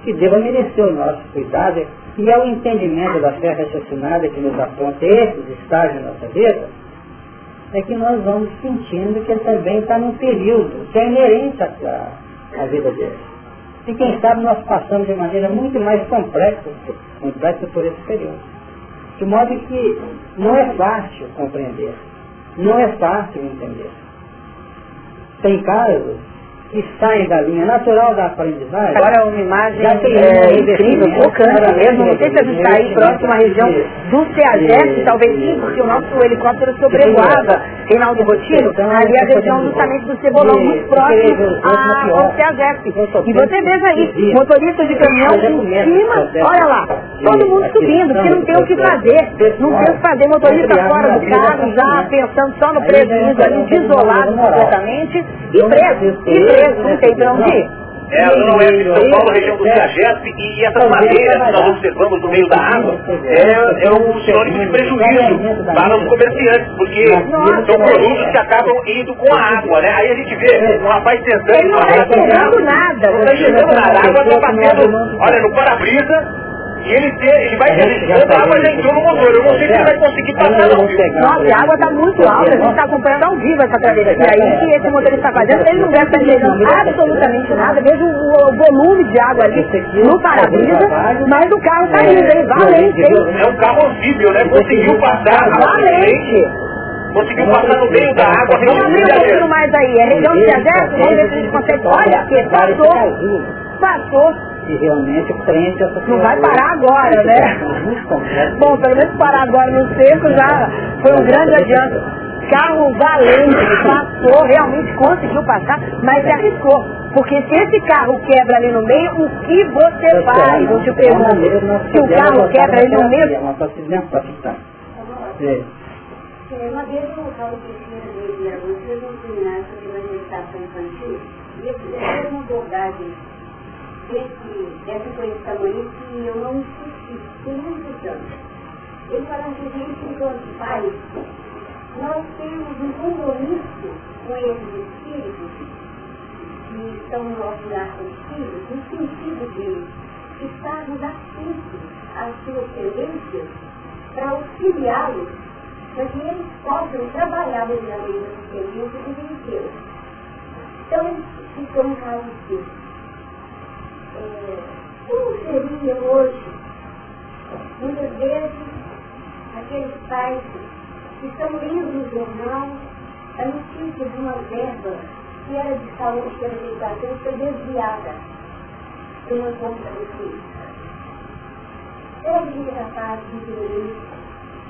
que deva merecer o nosso cuidado e é o entendimento da fé raciocinada que nos aponta esses estágios da nossa vida, é que nós vamos sentindo que ele também está num período que é inerente à, à vida dele. E quem sabe nós passamos de maneira muito mais complexa, complexa por esse período. De modo que não é fácil compreender, não é fácil entender. Tem casos que saem da linha natural da aprendizagem. Agora uma imagem é, incrível, tocante mesmo. Não sei se a gente está aí próximo à região do CEAGES, talvez sim, porque o nosso helicóptero sobrevoava Reinaldo Rotino, ali a região justamente do Cebolão, muito próximo ao CEAGES. E você veja aí, motorista de caminhão em cima, olha lá, todo mundo subindo, porque não tem o que fazer. Não tem o que fazer, motorista fora do carro, já pensando só no prejuízo ali, desolado completamente, e preso, e preso, não tem pra onde ir. É a Zona Oeste de São Paulo, região do Ciageste, e essas madeiras que nós observamos no meio da água é, é um sinônimo de prejuízo para os comerciantes, porque são produtos que acabam indo com a água, né? Aí a gente vê um rapaz tentando... Ele não está enxergando nada. Não está enxergando nada, a água está batendo, olha, no para-brisa, e ele, ter, ele vai ter, a água já entrou no motor. Eu não sei se ele vai conseguir passar não? Nossa, a água está muito alta. A gente está acompanhando ao vivo essa travessia aí que esse motorista está fazendo. Ele não deve estar enxergando absolutamente nada. Veja o volume de água ali no para-brisa, mas o carro está indo, hein? Valente, hein? É um carro anfíbio, né? Conseguiu passar. Valente. Conseguiu passar no meio da água. Abrir um pouquinho mais aí. É região de deserto? Vamos ver se a gente consegue. Olha, que passou. Passou que realmente prende essa Não vai parar agora, né? Bom, pelo menos parar agora no seco já foi um grande adianto. Carro valente, passou, realmente conseguiu passar, mas se arriscou. Porque se esse carro quebra ali no meio, o que você faz? Eu te pergunto. Se o carro quebra ali no meio... Uma vez eu falo que tinha dele, vocês vão treinar sobre manifestação infantil, e abordagem desse, dessa coisa de tamanho que eu não insisti por muitos anos. Ele fala que a gente, enquanto pais, nós temos um compromisso com esses espíritos que estão no nosso lar com os filhos, no sentido de estarmos atentos às suas tendências para auxiliá-los, para que eles possam trabalhar devidamente as tendências e vencer. Então, ficou um caso desse é, como seria hoje, muitas vezes, aqueles pais que estão lendo no jornal a notícia de uma verba que era de saúde pela educação foi desviada de uma conta do filho. Hoje é capaz de entender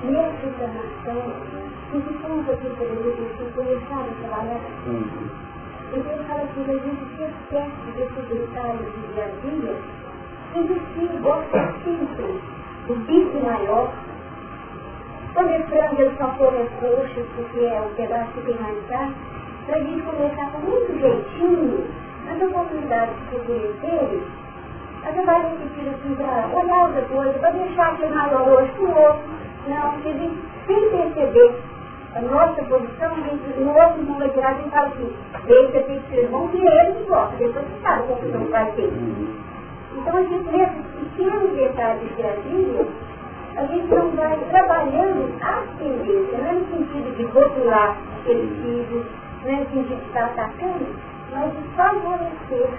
nessa encarnação que se conta aqui pela educação começaram a trabalhar. Então ele fala assim, a gente se esquece desses detalhes do dia a dia e filho gosta sempre do bico maior. Quando é frango, ele só come coxas, porque é o pedaço que tem mais carne, para a gente começar com muito jeitinho, nas oportunidades de conhecerem, você vai repetir assim para olhar outra coisa, para deixar aquele maior hoje para o outro. Não, porque sem perceber a nossa posição, no outro mundo vai tirar, gente fala assim, deixa ter que ser bom que ele que gosta, depois você sabe confusão que vai ter. Então a gente vê esses pequenos detalhes de vida, a gente não vai trabalhando a tendência, não é no sentido de rotular filhos, não é no sentido de estar atacando, mas de favorecer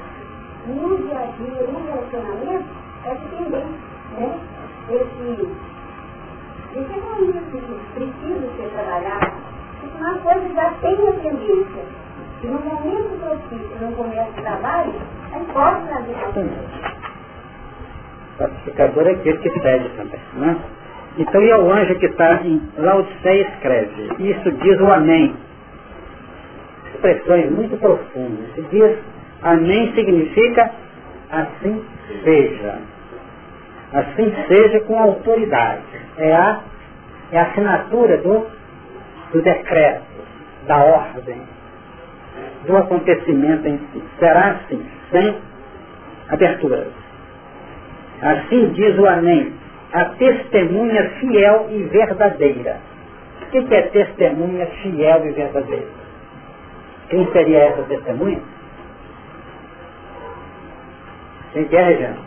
no dia a dia, no relacionamento, essa tendência, né? Esse egoísmo que precisa ser trabalhado, porque uma coisa já tem a tendência. E no momento propício, no começo do trabalho, aí pode trazer a Pacificador é aquele que pede também, né? Então, e é o anjo que está em Laodiceia escreve, isso diz o Amém. Expressões muito profundas. Se diz Amém significa assim seja. Assim seja com autoridade. É a, é a assinatura do, do decreto, da ordem, do acontecimento em si. Será assim, sem aberturas. Assim diz o Amém, a testemunha fiel e verdadeira. O que é testemunha fiel e verdadeira? Quem seria essa testemunha? Quem quer, Regiane?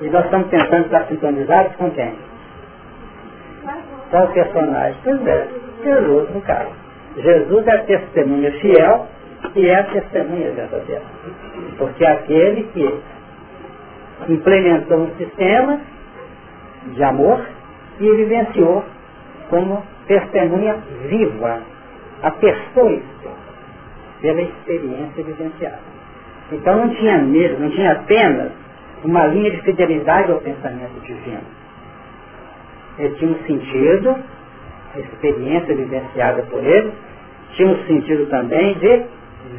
E nós estamos tentando estar sintonizados com quem? Qual personagem? Pois é, Jesus no caso. Jesus é a testemunha fiel e é a testemunha verdadeira. Porque é aquele que implementou um sistema de amor e vivenciou como testemunha viva, a pessoa pela experiência vivenciada. Então não tinha medo, não tinha apenas uma linha de fidelidade ao pensamento divino. Ele tinha um sentido, a experiência vivenciada por ele, tinha um sentido também de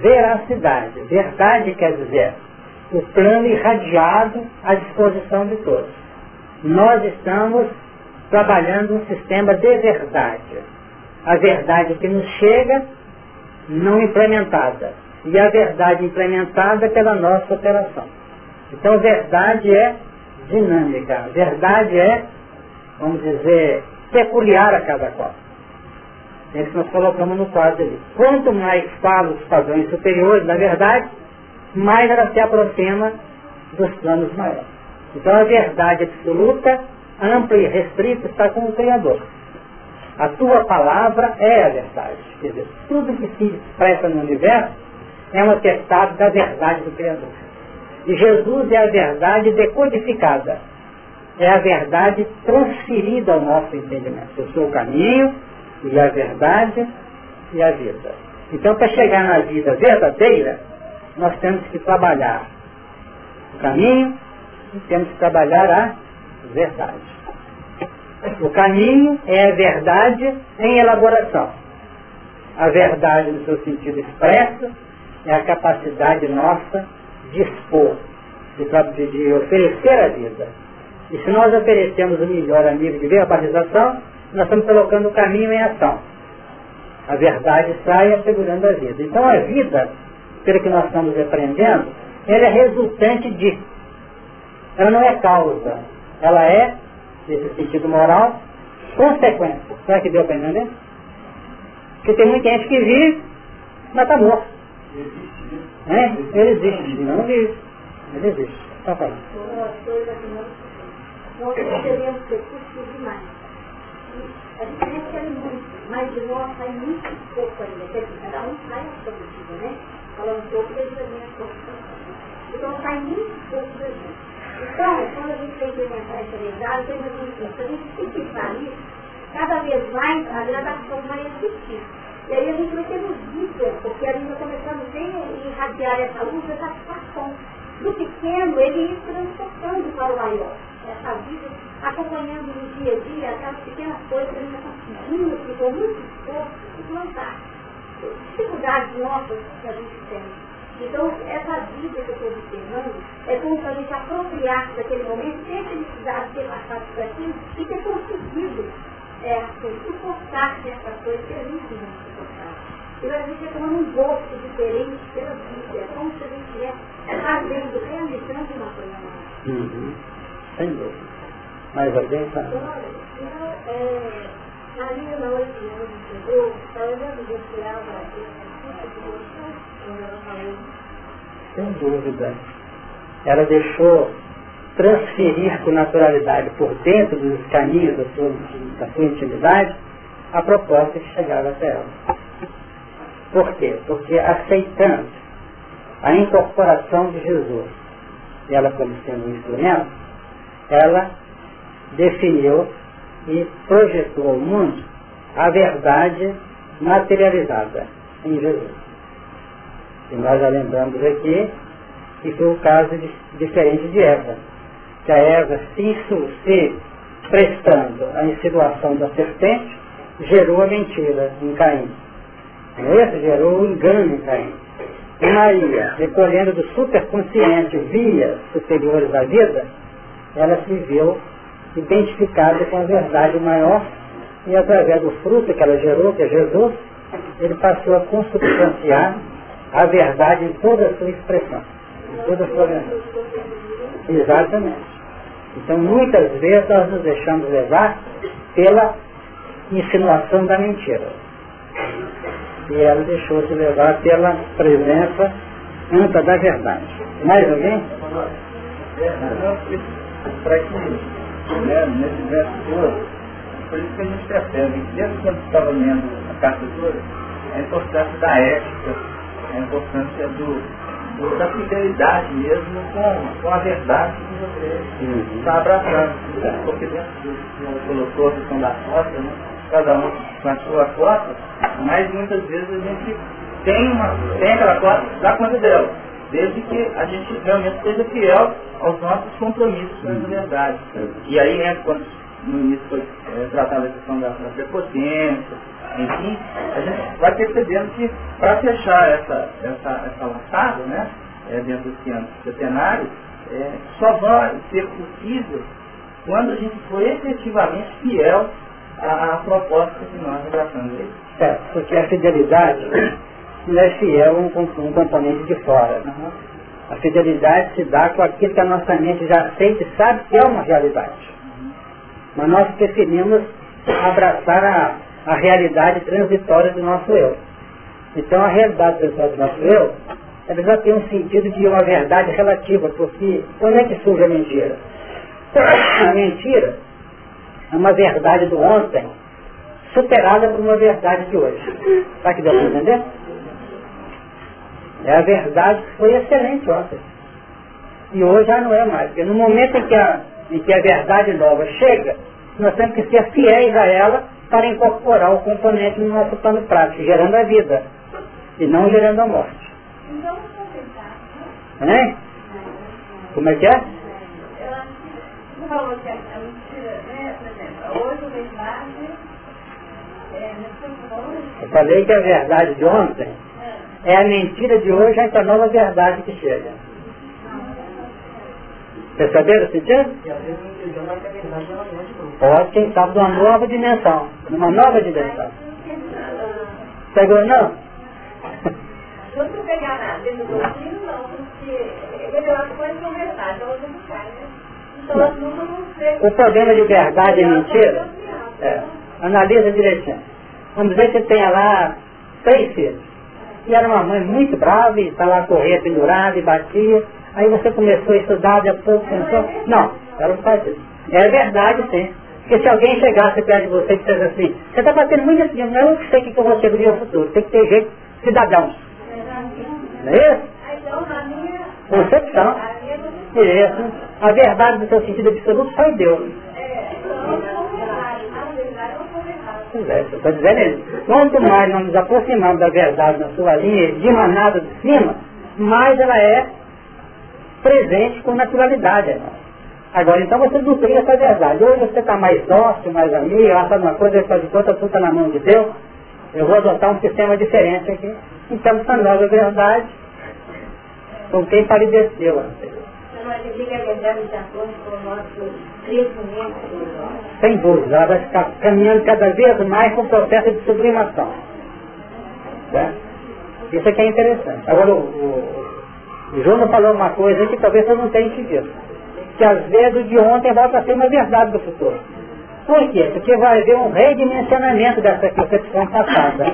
veracidade. Verdade quer dizer o plano irradiado à disposição de todos. Nós estamos trabalhando um sistema de verdade. A verdade que nos chega, não implementada. E a verdade implementada pela nossa operação. Então, verdade é dinâmica. Verdade é, vamos dizer, peculiar a cada qual. É isso que nós colocamos no quadro ali. Quanto mais fala os padrões superiores da verdade, mais ela se aproxima dos planos maiores. Então a verdade absoluta, ampla e restrita, está com o Criador. A tua palavra é a verdade. Quer dizer, tudo que se expressa no universo é um atestado da verdade do Criador. E Jesus é a verdade decodificada. É a verdade transferida ao nosso entendimento. Eu sou o caminho, e a verdade e a vida. Então, para chegar na vida verdadeira, nós temos que trabalhar o caminho e temos que trabalhar a verdade. O caminho é a verdade em elaboração. A verdade, no seu sentido expresso, é a capacidade nossa de expor, de, de oferecer a vida. E se nós oferecemos o melhor amigo de verbalização, nós estamos colocando o caminho em ação. A verdade sai assegurando a vida. Então a vida, pelo que nós estamos aprendendo, ela é resultante de. Ela não é causa. Ela é, nesse sentido moral, consequência. Será que deu para entender? Porque tem muita gente que vive, mas está morto. É? Ele existe, não vive. Ele existe. Está falando. Nós devemos ter demais a diferença é muito, mas de nós sai muito pouco ainda. Quer dizer, cada um sai a sua medida, né? Falando um pouco da minha força. Então sai muito pouco da gente. Então, quando a gente vai implementar essa verdade, tem uma se a gente fixar isso, cada vez mais a gradação vai existir. E aí a gente vai ter vida, porque a gente vai começando a irradiar essa luz, essa satisfação. Do pequeno, ele ir transportando para o maior. Essa vida acompanhando no dia a dia aquelas pequenas coisas que a gente está conseguindo, que com muito esforço, implantar. Dificuldades nossas que a gente tem. Então, essa vida que eu estou observando é como se a gente apropriasse daquele momento, sem felicidade de ter passado por aquilo e ter conseguido é, suportar certas coisas que a gente. E a gente é tomando um gosto diferente pela vida, é como se a gente estivesse fazendo, realizando uma coisa nova. Uhum. Sem dúvida. Mais alguém? Tá? Maria na hora que ela entendeu, ela já vivenciava Sem dúvida. Ela deixou transferir com naturalidade por dentro dos caminhos da sua, da sua intimidade a proposta que chegava até ela. Por quê? Porque aceitando a incorporação de Jesus, ela como sendo um instrumento, ela definiu e projetou ao mundo a verdade materializada em Jesus. E nós já lembramos aqui que foi o caso de, diferente de Eva. Que a Eva, se, se prestando à insinuação da serpente, gerou a mentira em Caim. Esse gerou o engano em Caim. E Maria, recolhendo do superconsciente vias superiores à vida, ela se viu identificada com a verdade maior e através do fruto que ela gerou, que é Jesus, ele passou a consubstanciar a verdade em toda a sua expressão, em toda a sua verdade. Exatamente. Então muitas vezes nós nos deixamos levar pela insinuação da mentira. E ela deixou se levar pela presença anta da verdade. Mais alguém? Para que né, nesse verso todo, por isso que a gente percebe que mesmo quando estava lendo a carta toda, a importância da ética, a importância do, do da fidelidade mesmo com, com a verdade que você está abraçando. Porque dentro do que colocou a questão da cota, né, cada um com a sua cota, mas muitas vezes a gente tem, uma, tem aquela cota da conta dela desde que a gente realmente seja fiel aos nossos compromissos com a verdade. E aí entra, quando no início foi é, tratada a questão da, da prepotência, enfim, a gente vai percebendo que para fechar essa, essa, essa laçada, né, é, dentro do ciência centenário, é, só vai ser possível quando a gente for efetivamente fiel à, à proposta que nós relatamos aí. É, porque a fidelidade não é fiel um, um componente de fora. Uhum. A fidelidade se dá com aquilo que a nossa mente já aceita e sabe que é uma realidade. Uhum. Mas nós preferimos abraçar a, a realidade transitória do nosso eu. Então a realidade transitória do nosso eu, ela já tem um sentido de uma verdade relativa, porque quando é que surge a mentira? A mentira é uma verdade do ontem superada por uma verdade de hoje. Está que deu para entender? É a verdade que foi excelente ontem. E hoje já não é mais. Porque no momento em que a, em que a verdade nova chega, nós temos que ser fiéis a ela para incorporar o componente no nosso plano prático, gerando a vida e não gerando a morte. Então, né? Como é que é? que a mentira, né, por exemplo, hoje a verdade é, Eu falei que a verdade de ontem é a mentira de hoje essa a nova verdade que chega. Perceberam o sentido? Pode, quem sabe, de uma nova dimensão. Numa nova dimensão. Pegou não? Não pegar nada não, porque as coisas são verdade, elas não caem, né? O problema de verdade e mentira, é, analisa direitinho. Vamos dizer que tenha lá três filhos. E era uma mãe muito brava e está lá corria pendurada e batia. Aí você começou a estudar, de a pouco pensou, não, ela não faz. É verdade, sim. Porque se alguém chegasse perto de você e dissesse assim, você está batendo muito assim, não, eu sei que eu vou ser no futuro, tem que ter jeito cidadão. Não é isso? Concepção. Isso. A verdade do seu sentido absoluto em Deus. É, estou dizendo isso. Quanto mais nós nos aproximamos da verdade na sua linha, de manada de cima, mais ela é presente com naturalidade. Agora, então você nutrir essa verdade. Hoje você está mais dócil, mais amigo, faz uma coisa, faz outra, tudo está na mão de Deus. Eu vou adotar um sistema diferente aqui. Então, essa nova verdade, com quem pareceu antes que a verdade de acordo com o nosso crescimento Sem dúvida, ela vai ficar caminhando cada vez mais com o processo de sublimação. Né? Isso aqui é interessante. Agora, o, o, o João falou uma coisa que talvez você não tenha entendido. Que às vezes o de ontem volta a ser uma verdade do futuro. Por quê? Porque vai haver um redimensionamento dessa concepção passada.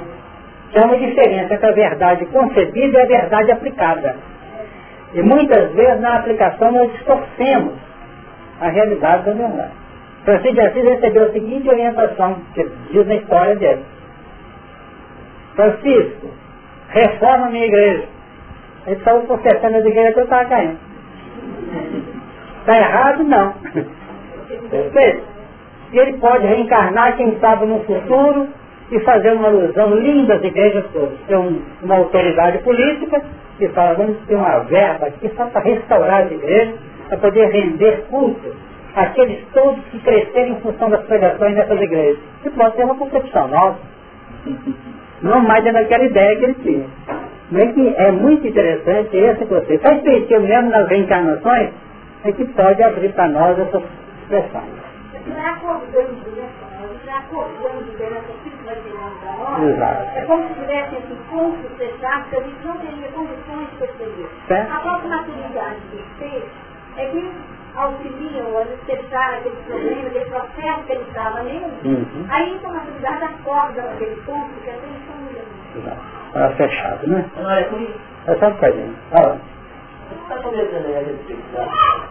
Que é uma diferença entre a verdade concebida e a verdade aplicada. E muitas vezes na aplicação nós distorcemos a realidade da verdade. Francisco de Assis recebeu a seguinte orientação, que diz na história dele. Francisco, reforma minha igreja. Ele saiu consertando as igrejas que eu estava caindo. Está errado? Não. Perfeito? E ele pode reencarnar, quem sabe, no futuro e fazer uma alusão linda às igrejas todas. Ter um, uma autoridade política que fala, vamos ter uma verba aqui só para restaurar as igrejas, para poder render culto àqueles todos que cresceram em função das pregações nessas igrejas. Isso pode ser uma concepção nossa. Não mais é naquela ideia que ele tinha. Mas que é muito interessante esse conceito. Faz sentido mesmo nas reencarnações, é que pode abrir para nós essas expressões. Exato. É como se tivesse esse ponto fechado que a gente não teria condições de perceber. Certo. A própria maturidade do ser é que auxiliam a fechar aquele problema, aquele processo que ele estava nele. Uhum. Aí então a maturidade acorda naquele ponto que até então não Exato. Está fechado, né? Não, é isso. É só um bocadinho. Fala. Você está começando aí a respeito da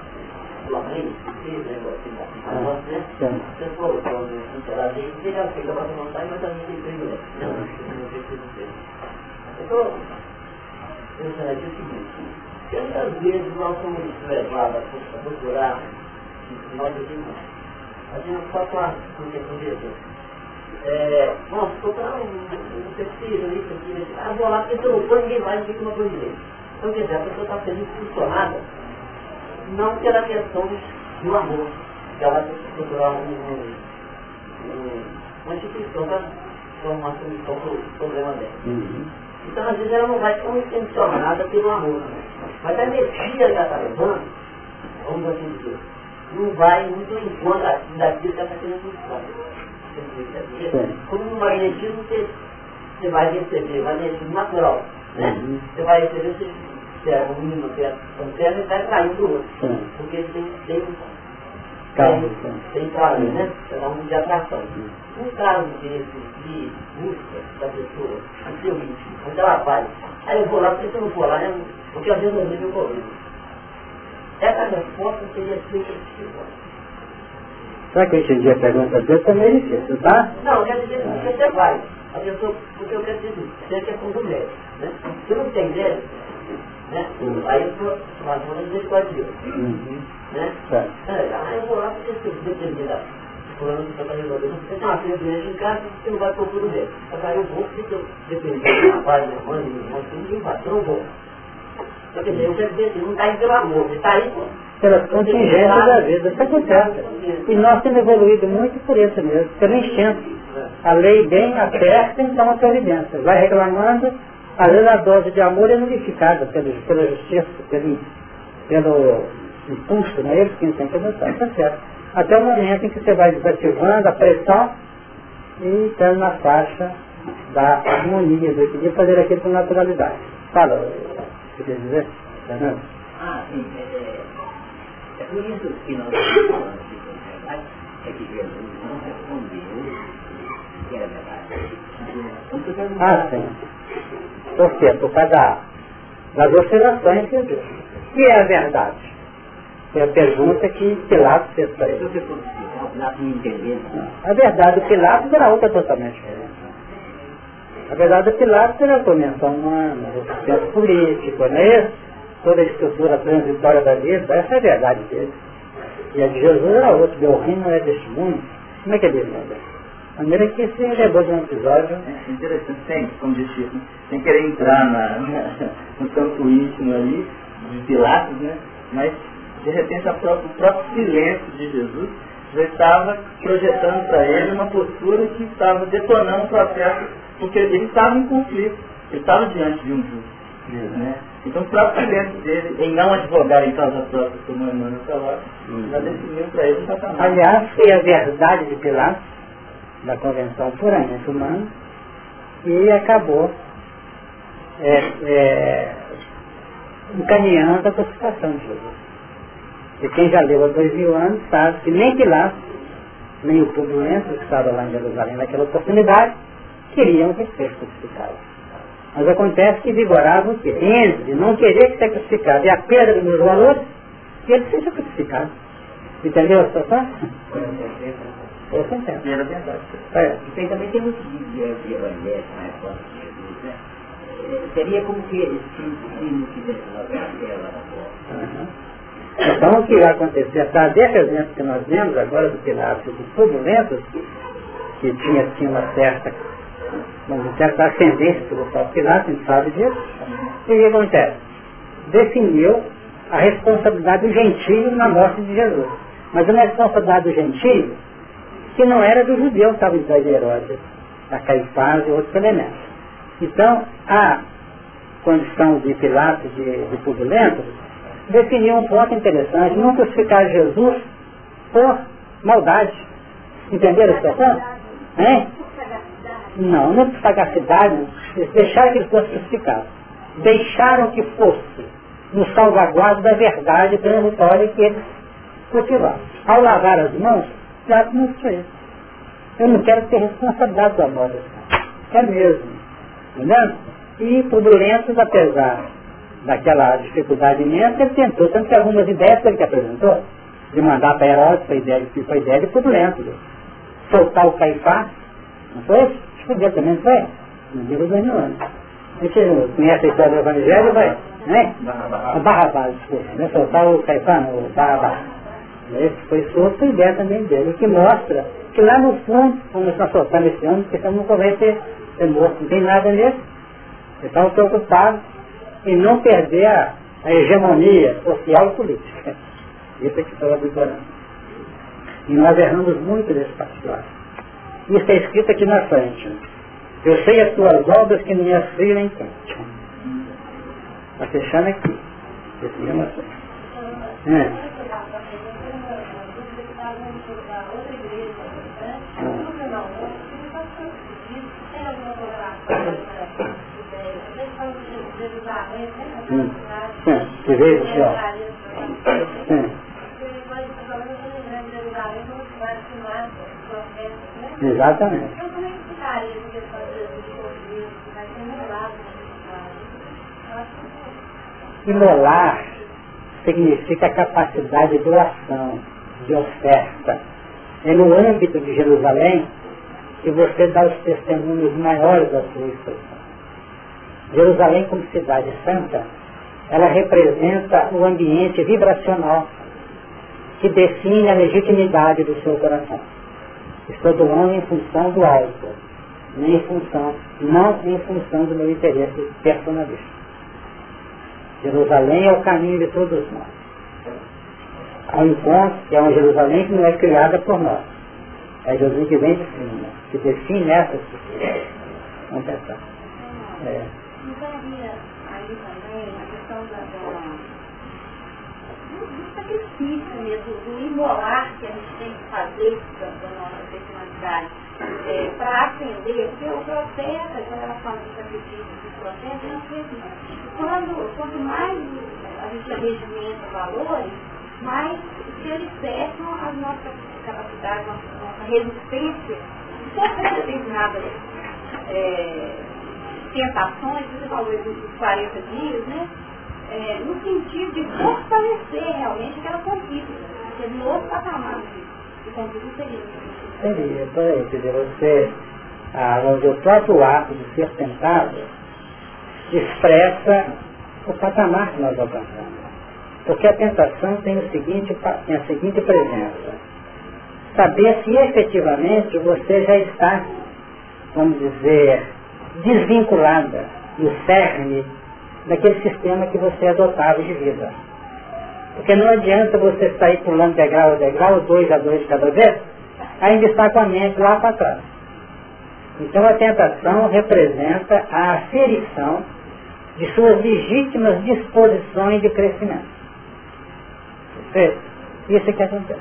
Flamengo, que fez negócio da nossa, né? Você falou, quando ela veio, ele já fez a nossa vontade, mas também tem privilégio. Não, não tem privilégio. Então, pensando aqui o seguinte, quantas vezes nós somos levados a procurar nossas irmãs? A gente só com a questão de exemplo. É, nossa, procurar um, um tecido, isso aqui, ah, vou lá, porque eu não ninguém vai, fica uma coisa direita. Então, quer dizer, a pessoa está sendo impulsionada não pela questão do amor, que ela tem que procurar um, um, uma instituição para uma solução para o problema dela. Uhum. Então, às vezes, ela não vai tão intencionada pelo amor. Mas a energia que ela está levando, vamos assim dizer, não vai muito em conta daquilo que ela está querendo buscar. Como no magnetismo você, você vai receber magnetismo natural. Né? Uhum. Você vai receber, você pega um ímã, pega um terra e vai o outro. Porque tem, tem, tem, tem caso, né? Cada um de atração. Um caso desse de busca da pessoa, o seu íntimo, onde ela vai. Aí eu vou lá, porque se eu não for lá, né? porque às vezes eu vejo o Covid. Essa resposta seria de Será que eu entendi a pergunta dele? Também difícil, tá? Não, eu dizer que você vai. A pessoa, porque eu quero dizer, você é questão do médico. Né? Se não tem médico, né? Uhum. Aí eu estou fazendo misericórdia. Uhum. Né? Certo. É, aí eu vou lá porque se depender da fulano que está fazendo uma Você tem uma filha doente em casa, você não vai procurar o médico. Agora eu vou porque eu depender do pai, minha mãe, meu irmão, ninguém vai, eu não vou. Então, quer dizer, eu quero dizer assim, não está indo pelo amor, você está aí, pô pelas contingências da vida. Isso acontece. E nós temos evoluído muito por isso mesmo, pelo instinto. A lei bem aperta, então a providência. Vai reclamando, às vezes a dose de amor é modificada pelo, pela justiça, pelo, pelo impulso, não é eles que tem que adotar, tá certo. Até o momento em que você vai desativando a pressão e entrando na faixa da harmonia, do equilíbrio, fazer aquilo com naturalidade. Fala, que quer dizer? Ah, sim. É, é é por isso que nós estamos falando de verdade, é que Jesus não respondeu que era verdade. Ah, sim. Por quê? Por causa da, das oscilações que é a verdade? É a pergunta que Pilatos fez para ele. A verdade do Pilatos era outra totalmente diferente. A verdade do Pilatos era a convenção humana, o sucesso político, não é isso? toda a estrutura transitória da vida, essa é a verdade dele. E a de Jesus era outra, meu reino é deste mundo. Como é que é dele, né? De maneira que se lembrou de um episódio. É interessante, sem, como disse, sem querer entrar na, no campo íntimo ali, de Pilatos, né? Mas de repente própria, o próprio silêncio de Jesus já estava projetando para ele uma postura que estava detonando o processo, porque ele estava em conflito, ele estava diante de um justo. Né? Então o próprio silêncio dele, em não advogar em causa própria, como o Emmanuel falou, já definiu para ele o Aliás, foi a verdade de Pilatos, da convenção puramente humana, e acabou é, é, encaminhando a crucificação de Jesus. E quem já leu há dois mil anos sabe que nem Pilatos, nem o povo que estava lá em Jerusalém naquela oportunidade, queriam que fosse crucificado. Mas acontece que vigorava o quê? Entre não querer que seja crucificado e a perda dos meus valores, que ele seja crucificado. Entendeu a situação? Eu entendo. Era verdade. É. E também tem muitos livros de evangelho na época de Jesus, né? Seria como que eles se não quisessem largar a Então o que vai acontecer, desse exemplo que nós vemos agora do Pilatos dos turbulentos, que tinha, tinha uma certa uma certa ascendência pelo próprio Pilatos, a gente sabe disso. E o que acontece? Definiu a responsabilidade do gentio na morte de Jesus. Mas uma responsabilidade do gentio que não era do judeu que estava atrás de Herodes, da Caifás e outros elementos. Então, a condição de Pilatos, de, de Pudulento, definiu um ponto interessante, não crucificar Jesus por maldade. Entenderam a situação? Hein? Não, não por sagacidade, eles deixaram que ele fosse crucificado. Deixaram que fosse no salvaguardo da verdade transitória que eles cultivaram. Ao lavar as mãos, já não foi. Eu não quero ter responsabilidade da morte. É mesmo. Entendeu? E Pudulentos, apesar daquela dificuldade imensa, ele tentou, tanto que algumas ideias que ele apresentou, de mandar para Herodes, foi ideia, foi ideia de Pudulentos. Soltar o Caifás, não foi? Podia também foi. Não digo dois mil anos. A gente conhece a história do Evangelho, vai, né? O Barrabás, desculpa, né? Soltar o Caetano, o Barrabás. Esse foi solto ideia também dele, que mostra que lá no fundo, como está soltando esse homem, porque nunca vai ser, ser morto, não tem nada nisso. Então preocupado em não perder a, a hegemonia social e política. Isso é que estava vigorando. E nós erramos muito nesse particular. Isso está escrito aqui na frente. Eu sei as tuas obras que nem é frio nem quente. Está fechando aqui. Esse mesmo assunto. É. Hum. É, que veio do céu. É. Exatamente. Então, como é que de vai ser emolado? Imolar significa capacidade de doação, de oferta. É no âmbito de Jerusalém que você dá os testemunhos maiores da sua expressão. Jerusalém como cidade santa, ela representa o ambiente vibracional que define a legitimidade do seu coração. Estou doando em função do alto, nem em função, não em função do meu interesse personalista. Jerusalém é o caminho de todos nós. Há um encontro que é uma Jerusalém que não é criada por nós. É Jesus que vem de cima, que define essas pessoas. Vamos pensar. É. Então, havia aí também a questão da, da, do sacrifício mesmo, do imolar que a gente tem que fazer da, nossa personalidade é, para atender, porque o profeta, quando ela fala do sacrifício do profeta, não fez quando, quanto mais a gente regimenta valores, mais se eles cercam as nossas capacidades, nossa, nossa resistência, sofrer determinadas é, tentações, você falou dos 40 dias, né? É, no sentido de fortalecer realmente aquela conquista, porque novo patamar de conquista seria. Seria, peraí, quer dizer, você, ah, o próprio ato de ser tentado expressa o patamar que nós alcançamos. Porque a tentação tem, o seguinte, tem a seguinte presença. Saber se efetivamente você já está, vamos dizer, desvinculada do cerne daquele sistema que você adotava de vida. Porque não adianta você sair pulando degrau a degrau, dois a dois cada vez, ainda está com a mente lá para trás. Então a tentação representa a aferição de suas legítimas disposições de crescimento. Isso é que acontece.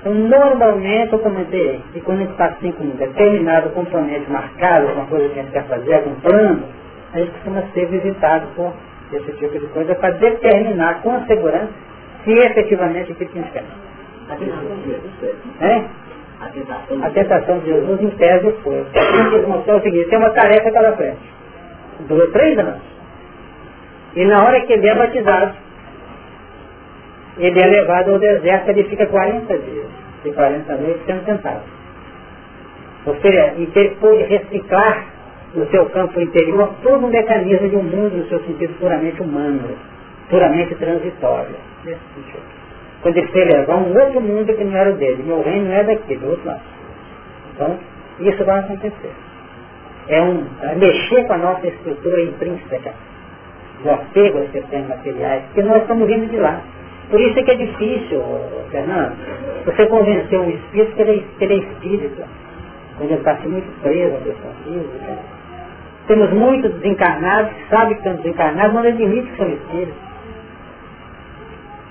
Então, normalmente, eu comentei que quando a gente está assim com um determinado componente marcado, uma coisa que a gente quer fazer, algum plano, a gente costuma ser visitado por esse tipo de coisa para determinar com segurança se efetivamente o que a gente quer. É? A tentação de Jesus em tese foi. Mostrou o seguinte, tem uma tarefa pela frente. Durou três anos. E na hora que ele é batizado, ele é levado ao deserto, ele fica 40 dias, e 40 noites sendo tentado. Ou seja, e que ele pôde reciclar no seu campo interior todo um mecanismo de um mundo no seu sentido puramente humano, puramente transitório. Quando ele foi levar um outro mundo que não era o dele, meu reino não é daqui, do outro lado. Então, isso vai acontecer. É um é mexer com a nossa estrutura intrínseca, do apego aos sistemas materiais, porque nós estamos vindo de lá. Por isso é que é difícil, Fernando, você convencer um espírito que ele, é, que ele é espírita, quando ele está muito preso à questão física. Temos muitos desencarnados que sabem que estão desencarnados, mas admitem que são espíritos.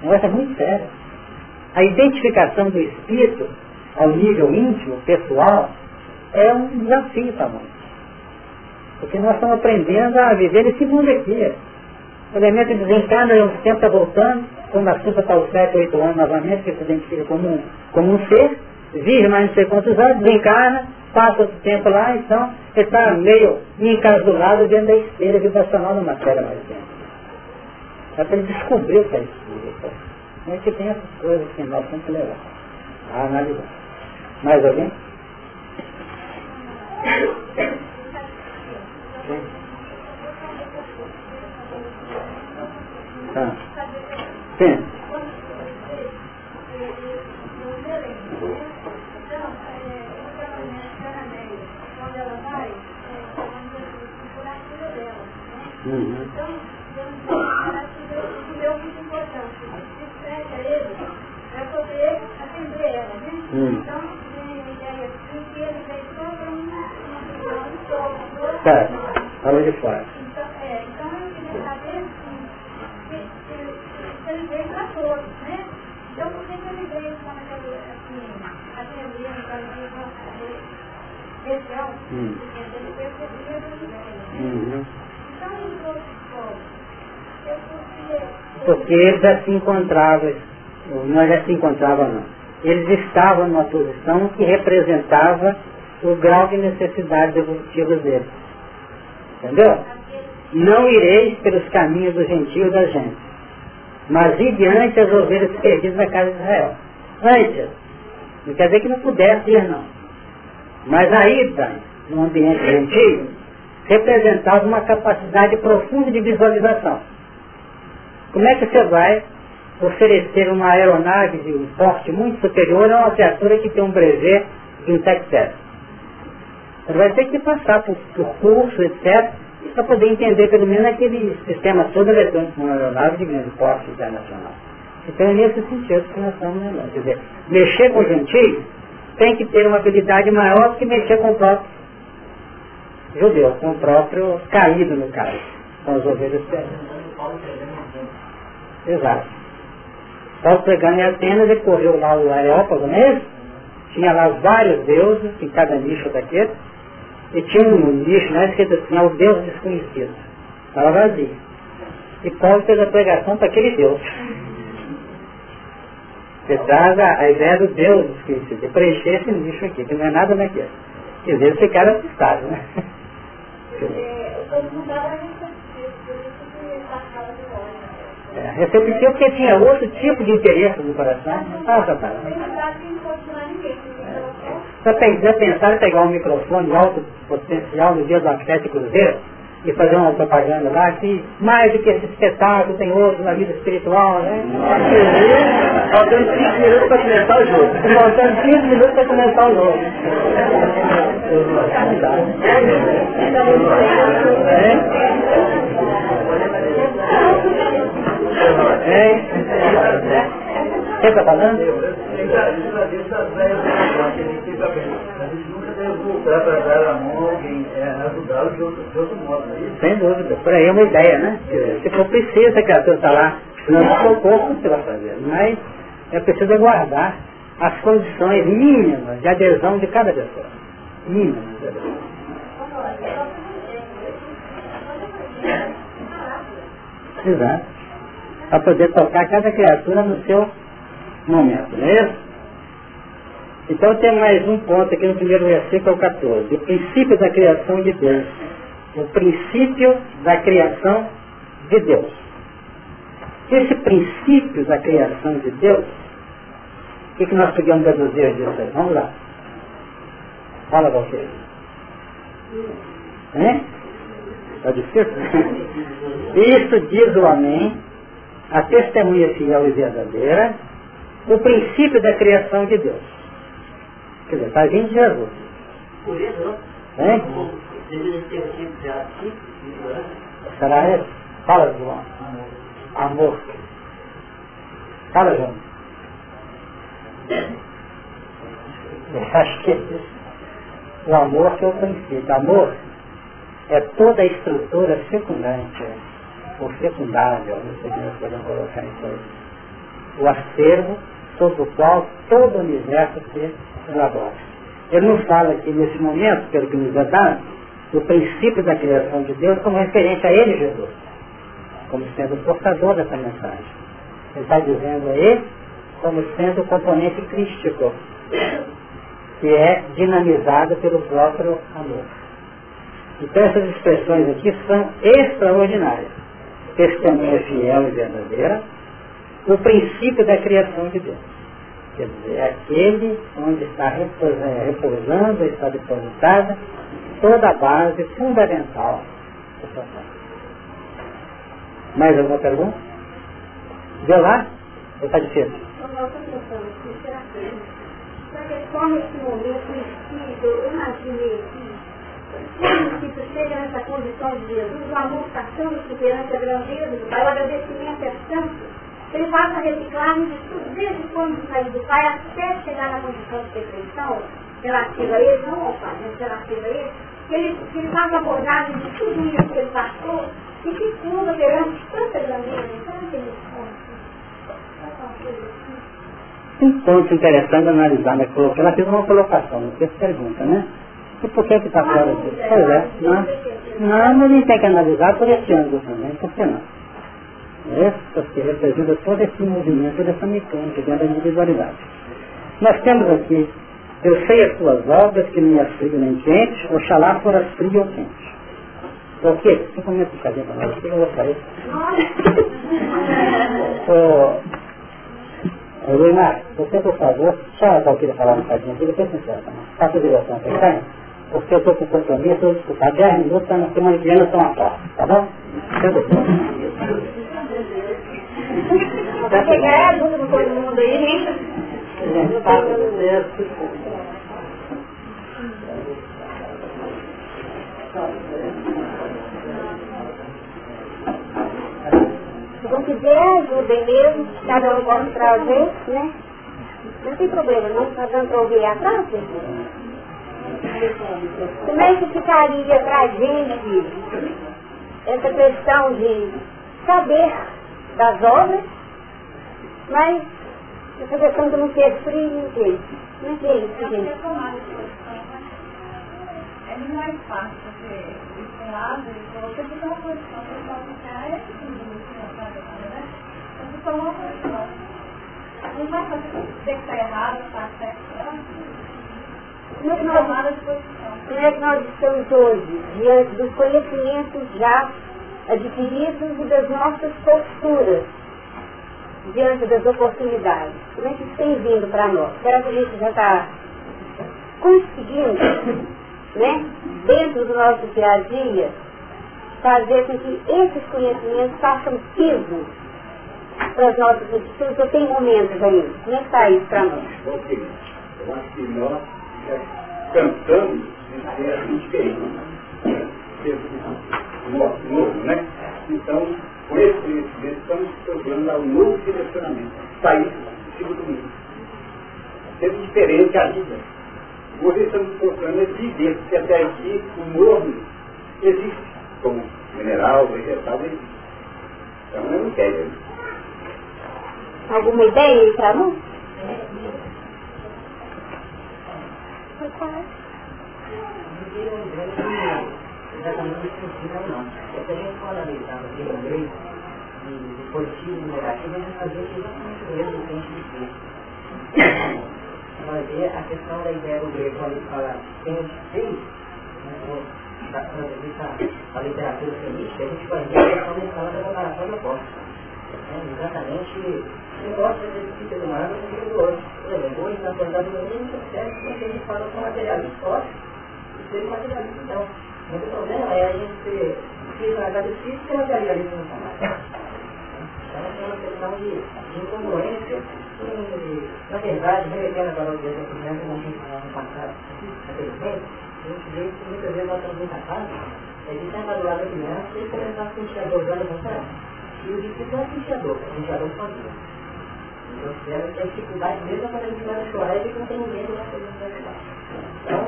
O negócio é muito sério. A identificação do espírito ao nível íntimo, pessoal, é um desafio para nós. Porque nós estamos aprendendo a viver nesse mundo aqui. O elemento desencarna um tempo está voltando, quando a assunta está aos 7, 8 anos novamente, que se identifica como um, como um ser, vive mais não sei quantos anos, desencarna, passa outro tempo lá, então ele está meio encasulado dentro da esteira vibracional da matéria mais dentro. Só para ele descobrir o que é espírito. A gente tem essas coisas que nós temos que levar a analisar. Mais alguém? Sim. Sim. Então, então deu muita importância. Discreta que ele. Então, é, eu queria ele para ele veio atender, fazer, fazer, fazer, fazer, fazer, fazer, fazer, fazer, fazer, fazer, fazer, porque eles já se encontravam, não já se encontravam não. Eles estavam numa posição que representava o grau de necessidade evolutiva deles. Entendeu? Não ireis pelos caminhos do gentio da gente, mas ir diante as ovelhas perdidas da casa de Israel. Antes, não quer dizer que não pudesse ir não. Mas a ida no ambiente gentio representava uma capacidade profunda de visualização. Como é que você vai oferecer uma aeronave de um porte muito superior a uma criatura que tem um brevet de tech Você vai ter que passar por, por curso, etc., para poder entender pelo menos aquele sistema todo eletrônico de uma aeronave de grande porte internacional. Então é nesse sentido que nós estamos lembrando. Quer dizer, mexer com o gentil tem que ter uma habilidade maior do que mexer com o próprio judeu, com o próprio caído no caso, com as ovelhas. Exato. Paulo pregando em Atenas, ele correu lá o Areópago, não é? Tinha lá vários deuses em cada nicho daquele. E tinha um nicho, né, escrito assim, é o Deus desconhecido. Estava vazio. E Paulo fez a pregação para aquele Deus. Você traz a, a, ideia do Deus desconhecido, de preencher esse nicho aqui, que não é nada naquilo. Quer dizer, eles ficaram assustados, né? É, receptivo porque tinha outro tipo de interesse no coração. Ah, tá, tá. Já pensaram em pegar um microfone alto potencial no dia do Atlético Cruzeiro e fazer uma propaganda lá que mais do que esse espetáculo tem outro na vida espiritual, né? Faltando 5 minutos para começar o jogo. Faltando 5 minutos para começar o jogo. É? Quem está falando? Sem dúvida, por aí é uma ideia, né? Se for preciso, a criatura está lá, não for pouco, você vai fazer. Mas é preciso aguardar as condições mínimas de adesão de cada pessoa. Mínimas de adesão. Exato. Para poder tocar cada criatura no seu momento, não é isso? Então tem mais um ponto aqui no primeiro versículo 14. O princípio da criação de Deus. O princípio da criação de Deus. Esse princípio da criação de Deus, o que, que nós podemos deduzir disso? Vamos lá. Fala você. Hein? Está difícil? Isso diz o Amém, a testemunha fiel e verdadeira, o princípio da criação de Deus. Quer dizer, está vindo Jesus. Por isso, Hein? Será esse? Fala, João. Amor. Fala, João. Eu acho que o amor que é o princípio. Amor é toda a estrutura secundante, ou secundável, não sei como podemos colocar isso aí. O acervo sobre o qual todo o universo se elabora. Ele não fala aqui nesse momento, pelo que nos é dado, o princípio da criação de Deus como referente a ele, Jesus, como sendo o portador dessa mensagem. Ele está dizendo a ele como sendo o componente crístico, que é dinamizado pelo próprio amor. Então essas expressões aqui são extraordinárias. Testemunha fiel e verdadeira, o princípio da criação de Deus. Quer dizer, é aquele onde está repousando, está depositada toda a base fundamental do processo. Mais alguma pergunta? Vê lá? Ou está difícil? Nesse momento o Espírito, eu imaginei o nessa condição de Jesus, o amor está tão exuberante, a grandeza o agradecimento é tanto, ele passa a tudo, desde quando saiu do Pai até chegar na condição de perfeição relativa a ele, não ao Pai, relativa a ele, ele, ele faz abordagem de tudo isso que ele passou e que curva perante tanta grandeza, tanta emoção. Um ponto interessante analisar, né? Ela fez uma colocação, não fez pergunta, né? E por que que está fora disso? Pois é, não, não, mas a gente tem que analisar por esse ângulo também, por que não? Essa que representa todo esse movimento, toda essa mecânica dentro da individualidade. Nós temos aqui, eu sei as suas obras, que nem é frio nem quente, oxalá fora frio ou quente. O quê? Você começa a fazer para nós, eu vou sair. Ô, Luimar, você, por favor, só a queria falar um bocadinho aqui, depois você encerra. Faça a direção, tá Porque eu estou com compromisso, eu vou escutar 10 minutos, na semana que vem eu estou na porta, tá bom? Vai pegar a bunda com todo mundo aí, né? Se não quiser, ajudem mesmo, cada um pode trazer, né? Não tem problema, não está dando para ouvir a frase? Como é que ficaria para a gente essa questão de saber das obras, mas essa questão de não ter frio e não é que é isso, gente? É muito mais fácil você ir para um lado e você fica uma posição, pode ficar é né? Você toma uma posição. Não vai fazer ter que estar errado, estar certo. Como é, que nós, como é que nós estamos hoje, diante dos conhecimentos já adquiridos e das nossas posturas diante das oportunidades? Como é que isso tem vindo para nós? Será que a gente já está conseguindo, né, dentro do nosso dia a dia, fazer com que esses conhecimentos façam piso para as nossas atitudes ou tem momentos ainda? Como é que está isso para nós? Eu acho que nós já cantamos de ser diferente. Novo, né? Então, com esse conhecimento, estamos procurando dar um novo direcionamento. Sair do ciclo do mundo. Ser diferente a vida. Hoje estamos procurando é viver, porque até aqui o morno existe, como mineral, vegetal, existe. Então eu não quero. Alguma ideia aí para nós? Exatamente ou não. Se a gente for analisar o livro grego, de positivo e negativo, a gente vai ver que exatamente o mesmo tem que ser. Vai ver a questão da ideia do grego, quando ele fala tem os seis, da a literatura feminista, a gente vai ver a questão da escala da comparação da força. É, exatamente o negócio de ser humano com o do outro. Por exemplo, hoje na sociedade do mundo, a gente fala com materialismo forte e ser materialismo então. Mas o problema é a gente ser espiritualidade física e materialismo no trabalho. Então é uma questão de, de incongruência e, na verdade, remetendo agora ao dia da criança, como a gente falou no passado, naquele a gente vê que muitas vezes nós estamos muito acasos, é de sentar do lado da criança e começar a sentir a dor dela vontade. E o difícil é sentir a dor, sentir a dor sozinho. Então, se a dificuldade mesmo quando a gente vai chorar e não tem ninguém que vai fazer isso. Então,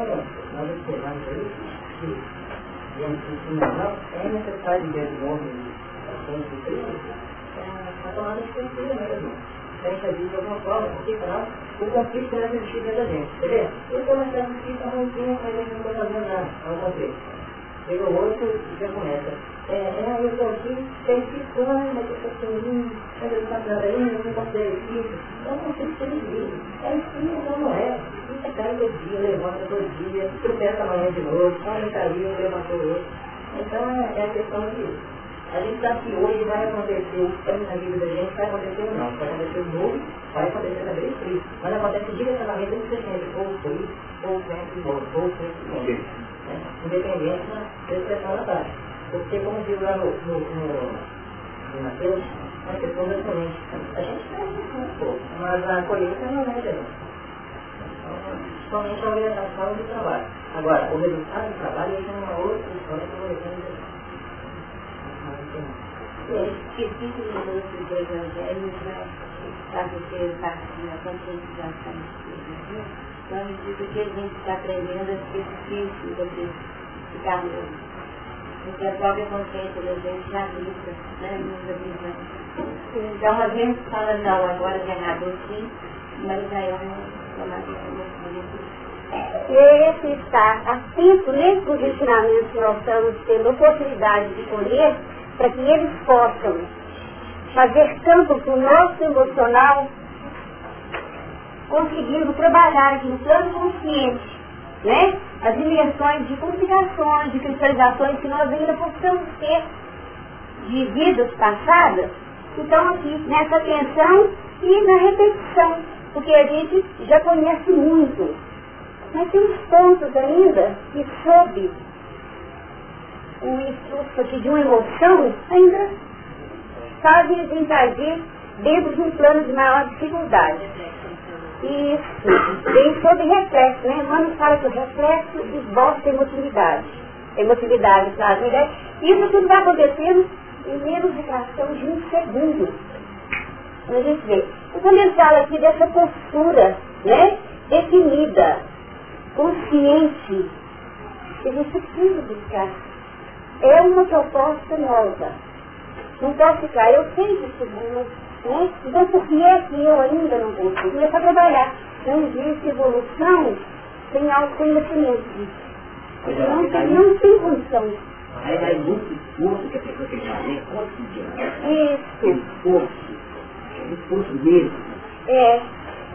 nós observamos aí que não, é necessário ver o nome assunto para tomar as consciência mesmo. Tem que agir de alguma forma, porque senão o conflito existir dentro da gente, entendeu? Eu estou achando que está ruimzinho, mas a gente não está fazendo nada, ao contrário. Chega o outro e já começa. É, é, eu estou aqui, tem que ficar, mas eu estou sozinho, mas eu estou eu não isso. É um conflito que ele É isso, não, não é fica cai todo dia, levanta todo dia, tropeça amanhã de novo, olha caiu, levantou outro. Então é, é a questão de a gente sabe que hoje vai acontecer o que na vida da gente, vai acontecer ou não. Vai acontecer o novo, vai acontecer também o frio. Mas acontece direcionamento entre sempre, ou frio, ou novo, ou sempre quente. Né? Independente da expressão da taxa. Porque como diz lá no, no, no, no Mateus, é uma questão da semente. A gente cresce um pouco, mas a colheita não é gente somente a orientação do trabalho. Agora, o resultado do trabalho é uma outra história que eu vou depois Esse tipo de lance do Evangelho para você parte da conscientização espírita, então, à medida que a gente está aprendendo, é difícil você ficar mesmo. Porque a própria consciência da gente já grita, né, avisando. Então, a gente fala, não, agora já errado sim, esse estar atento nesses ensinamentos que nós estamos tendo oportunidade de colher, para que eles possam fazer campo para o nosso emocional, conseguindo trabalhar aqui no plano consciente, né? As dimensões de complicações, de cristalizações que nós ainda possamos ter de vidas passadas, então aqui nessa atenção e na repetição, porque a gente já conhece muito. Mas tem uns pontos ainda que sob o aqui de uma emoção ainda fazem a gente agir dentro de um plano de maior dificuldade. Isso, bem sobre reflexo, né? Mano fala que o reflexo esboça emotividade. Emotividade traz ideia. Isso tudo vai acontecendo em menos de fração de um segundo. A gente vê. Quando ele aqui dessa postura, né? Definida, consciente, a gente precisa buscar. É uma proposta nova. Não posso ficar, eu sei que seguro, né? Então por que é que eu ainda não consigo? Começar a trabalhar. Não existe evolução sem autoconhecimento disso. Não, tem, não tem condição. Aí vai muito esforço que a pessoa tem que fazer cotidiano. Isso. Esforço. Esforço mesmo. É,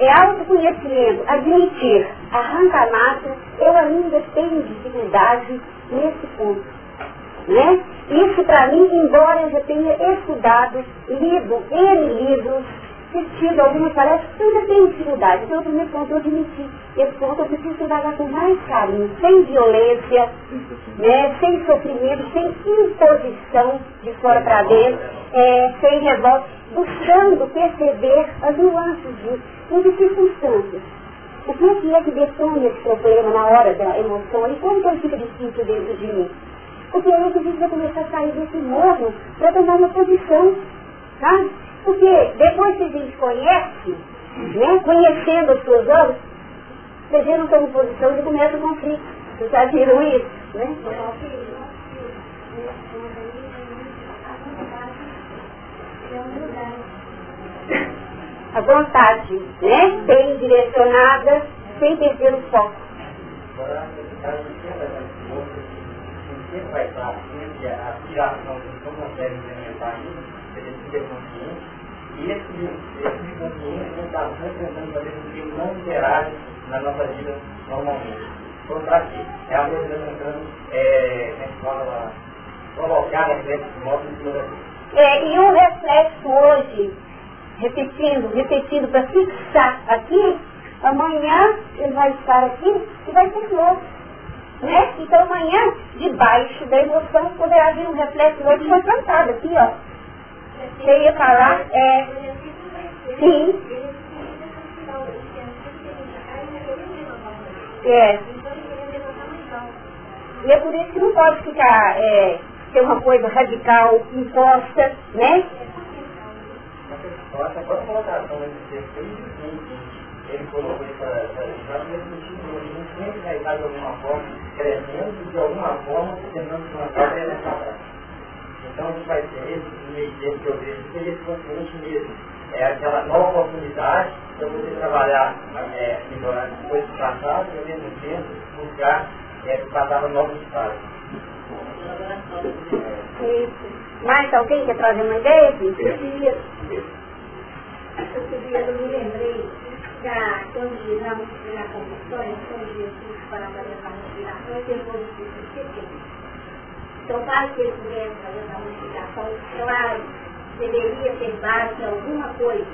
é autoconhecimento, admitir, arranca a massa, eu ainda tenho dificuldade nesse ponto. Né? Isso para mim, embora eu já tenha estudado, lido N livros, tido algumas palestras, ainda tenho dificuldade. Então, o primeiro ponto, eu admitir. Esse ponto eu preciso trabalhar com mais carinho, sem violência, né? sem sofrimento, sem imposição de fora para dentro, é, sem revolta, buscando perceber as nuances disso, em que circunstâncias. O que é que é que esse problema na hora da emoção e como que ele fica difícil dentro de mim? Porque aí que a começar a sair desse morro para tomar uma posição, sabe? Porque depois que a gente conhece, né, conhecendo as suas obras, vocês não em posição de começa o conflito. Vocês já viram isso? Né? A vontade, né? Bem direcionada, sem perder o foco. Sempre vai estar sempre a aspiração que não consegue implementar isso, ele fica consciente, e esse, esse inconsciente não está sempre tentando fazer com que não interage na nossa vida normalmente. Por para quê? É a coisa tentando, é, como é que fala, provocar reflexos novos em. É, e um reflexo hoje, repetindo, repetindo para fixar aqui, amanhã ele vai estar aqui e vai ser novo. Né? Então amanhã, debaixo da emoção, poderá vir um reflexo hoje foi plantado aqui, ó. Você ia falar, é. Sim. É. E é por isso que não pode ficar, é, ser uma coisa radical, imposta, né? Ele colocou para sempre vai estar de alguma forma crescendo e de alguma forma tentando se plantar dessa prática. Então a gente vai ter esse meio tempo que eu vejo, seria esse consciente mesmo. É aquela nova oportunidade para você trabalhar, é, melhorar coisas passadas e ao mesmo tempo buscar é, passar novos. Isso. Mais alguém quer trazer uma ideia? Eu queria, eu queria, eu me lembrei da, quando na, na confissões, quando Jesus para fazer essa respiração, ele perguntou o que Então, para que pudesse fazer essa multiplicação, claro, deveria ter base alguma coisa,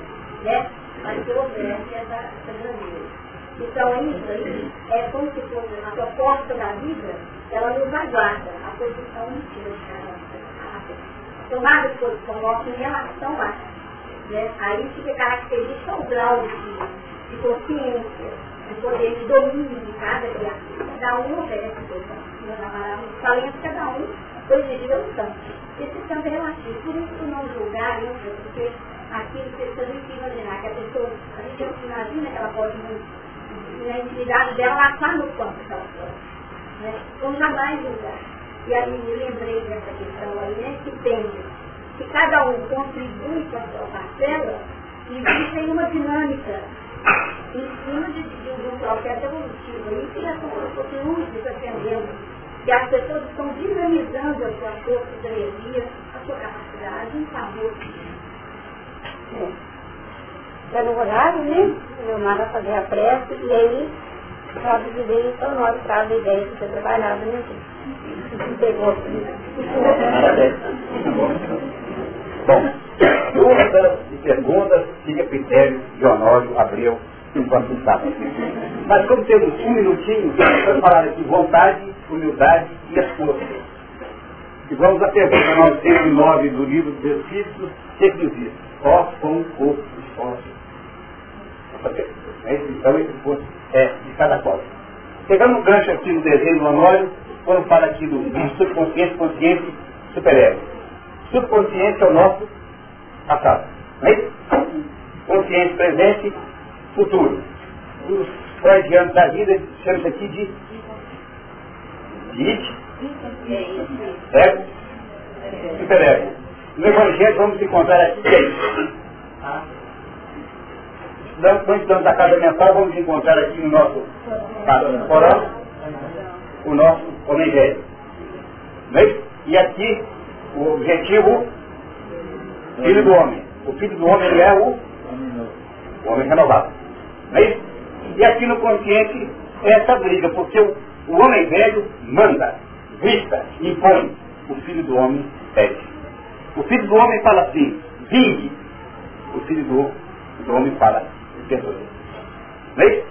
né? Mas que houvesse essa, grandeza. Então, isso aí é como se fosse a proposta da vida, ela nos aguarda a posição a tomada de posição nossa em relação a. Né? Aí fica característica o grau de, de consciência, de poder de domínio de cada criatura. Cada um oferece coisa. Os talentos, cada um, hoje em dia, são. Esse santo é relativo. Por isso, não julgar isso, porque aquilo que você que imaginar, que a pessoa, a gente imagina que ela pode na intimidade dela, está no campo que ela né? Como jamais julgar. E aí me lembrei dessa questão aí, né? Que tem que cada um contribui com a sua parcela existe uma dinâmica em cima de, de, de um processo evolutivo aí, fosse útil atendendo, que as pessoas estão dinamizando a sua força, sua energia, a sua capacidade em favor. É. Está no horário, né? Meu mar vai fazer a prece e aí só dizer então nós traz a ideia de ser trabalhado, né? Pegou. Bom, dúvidas e perguntas, fica a critério de Honório Abreu, enquanto está. Mas como temos um minutinho, vamos falar aqui vontade, humildade e esforço. E vamos à pergunta 909 do livro dos Espíritos, que nos diz? Ó, com o corpo, esforço. Então esse ponto é de cada qual. Pegando um gancho aqui no desenho do Honório, quando fala aqui do subconsciente, consciente, superego subconsciente é o nosso passado. Não é isso? Consciente presente, futuro. Os freudianos da vida chamam isso aqui de it, ego, superego. No Evangelho vamos encontrar aqui. Estudando, quando estudamos a casa mental, vamos encontrar aqui no nosso coral o nosso homem velho. É? E aqui o objetivo, filho do homem. O filho do homem ele é o, o homem renovado. É? E aqui no consciente é essa briga, porque o, o homem velho manda, vista, impõe. O filho do homem pede. O filho do homem fala assim, vingue. O filho do, do homem fala, perdoe. Não é isso?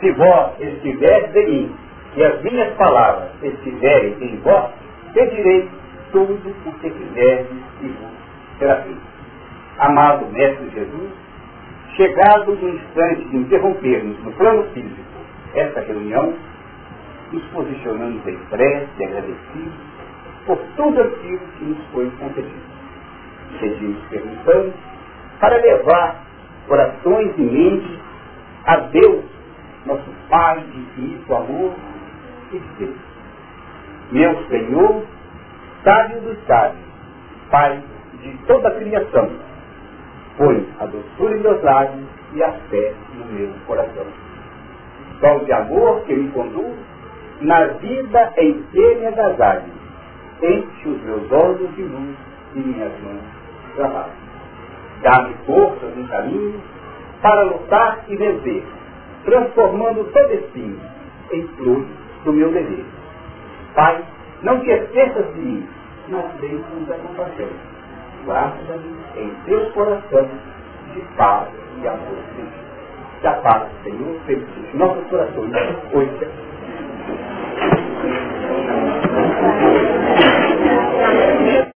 Se vós estiveres em mim, e as minhas palavras estiverem em vós, pedirei tudo o que quiserdes e vos será feito. Amado Mestre Jesus, chegado o instante de interrompermos no plano físico essa reunião, nos posicionamos em prece e agradecidos por tudo aquilo que nos foi concedido. Pedimos permissão para levar corações e mentes a Deus, nosso Pai de infinito amor e de Deus meu Senhor, sábio dos sábios, Pai de toda a criação, põe a doçura em meus lábios e a fé no meu coração. Sol de amor que me conduz na vida em que me agasalho, enche os meus olhos de luz e minhas mãos de trabalho. Dá-me forças no caminho para lutar e vencer, transformando todo espinho em flores do meu dever Pai, não te esqueças de mim, mas vem com da compaixão. Guarda-me em teu coração de paz e amor. Que a paz do Senhor seja nossos corações hoje.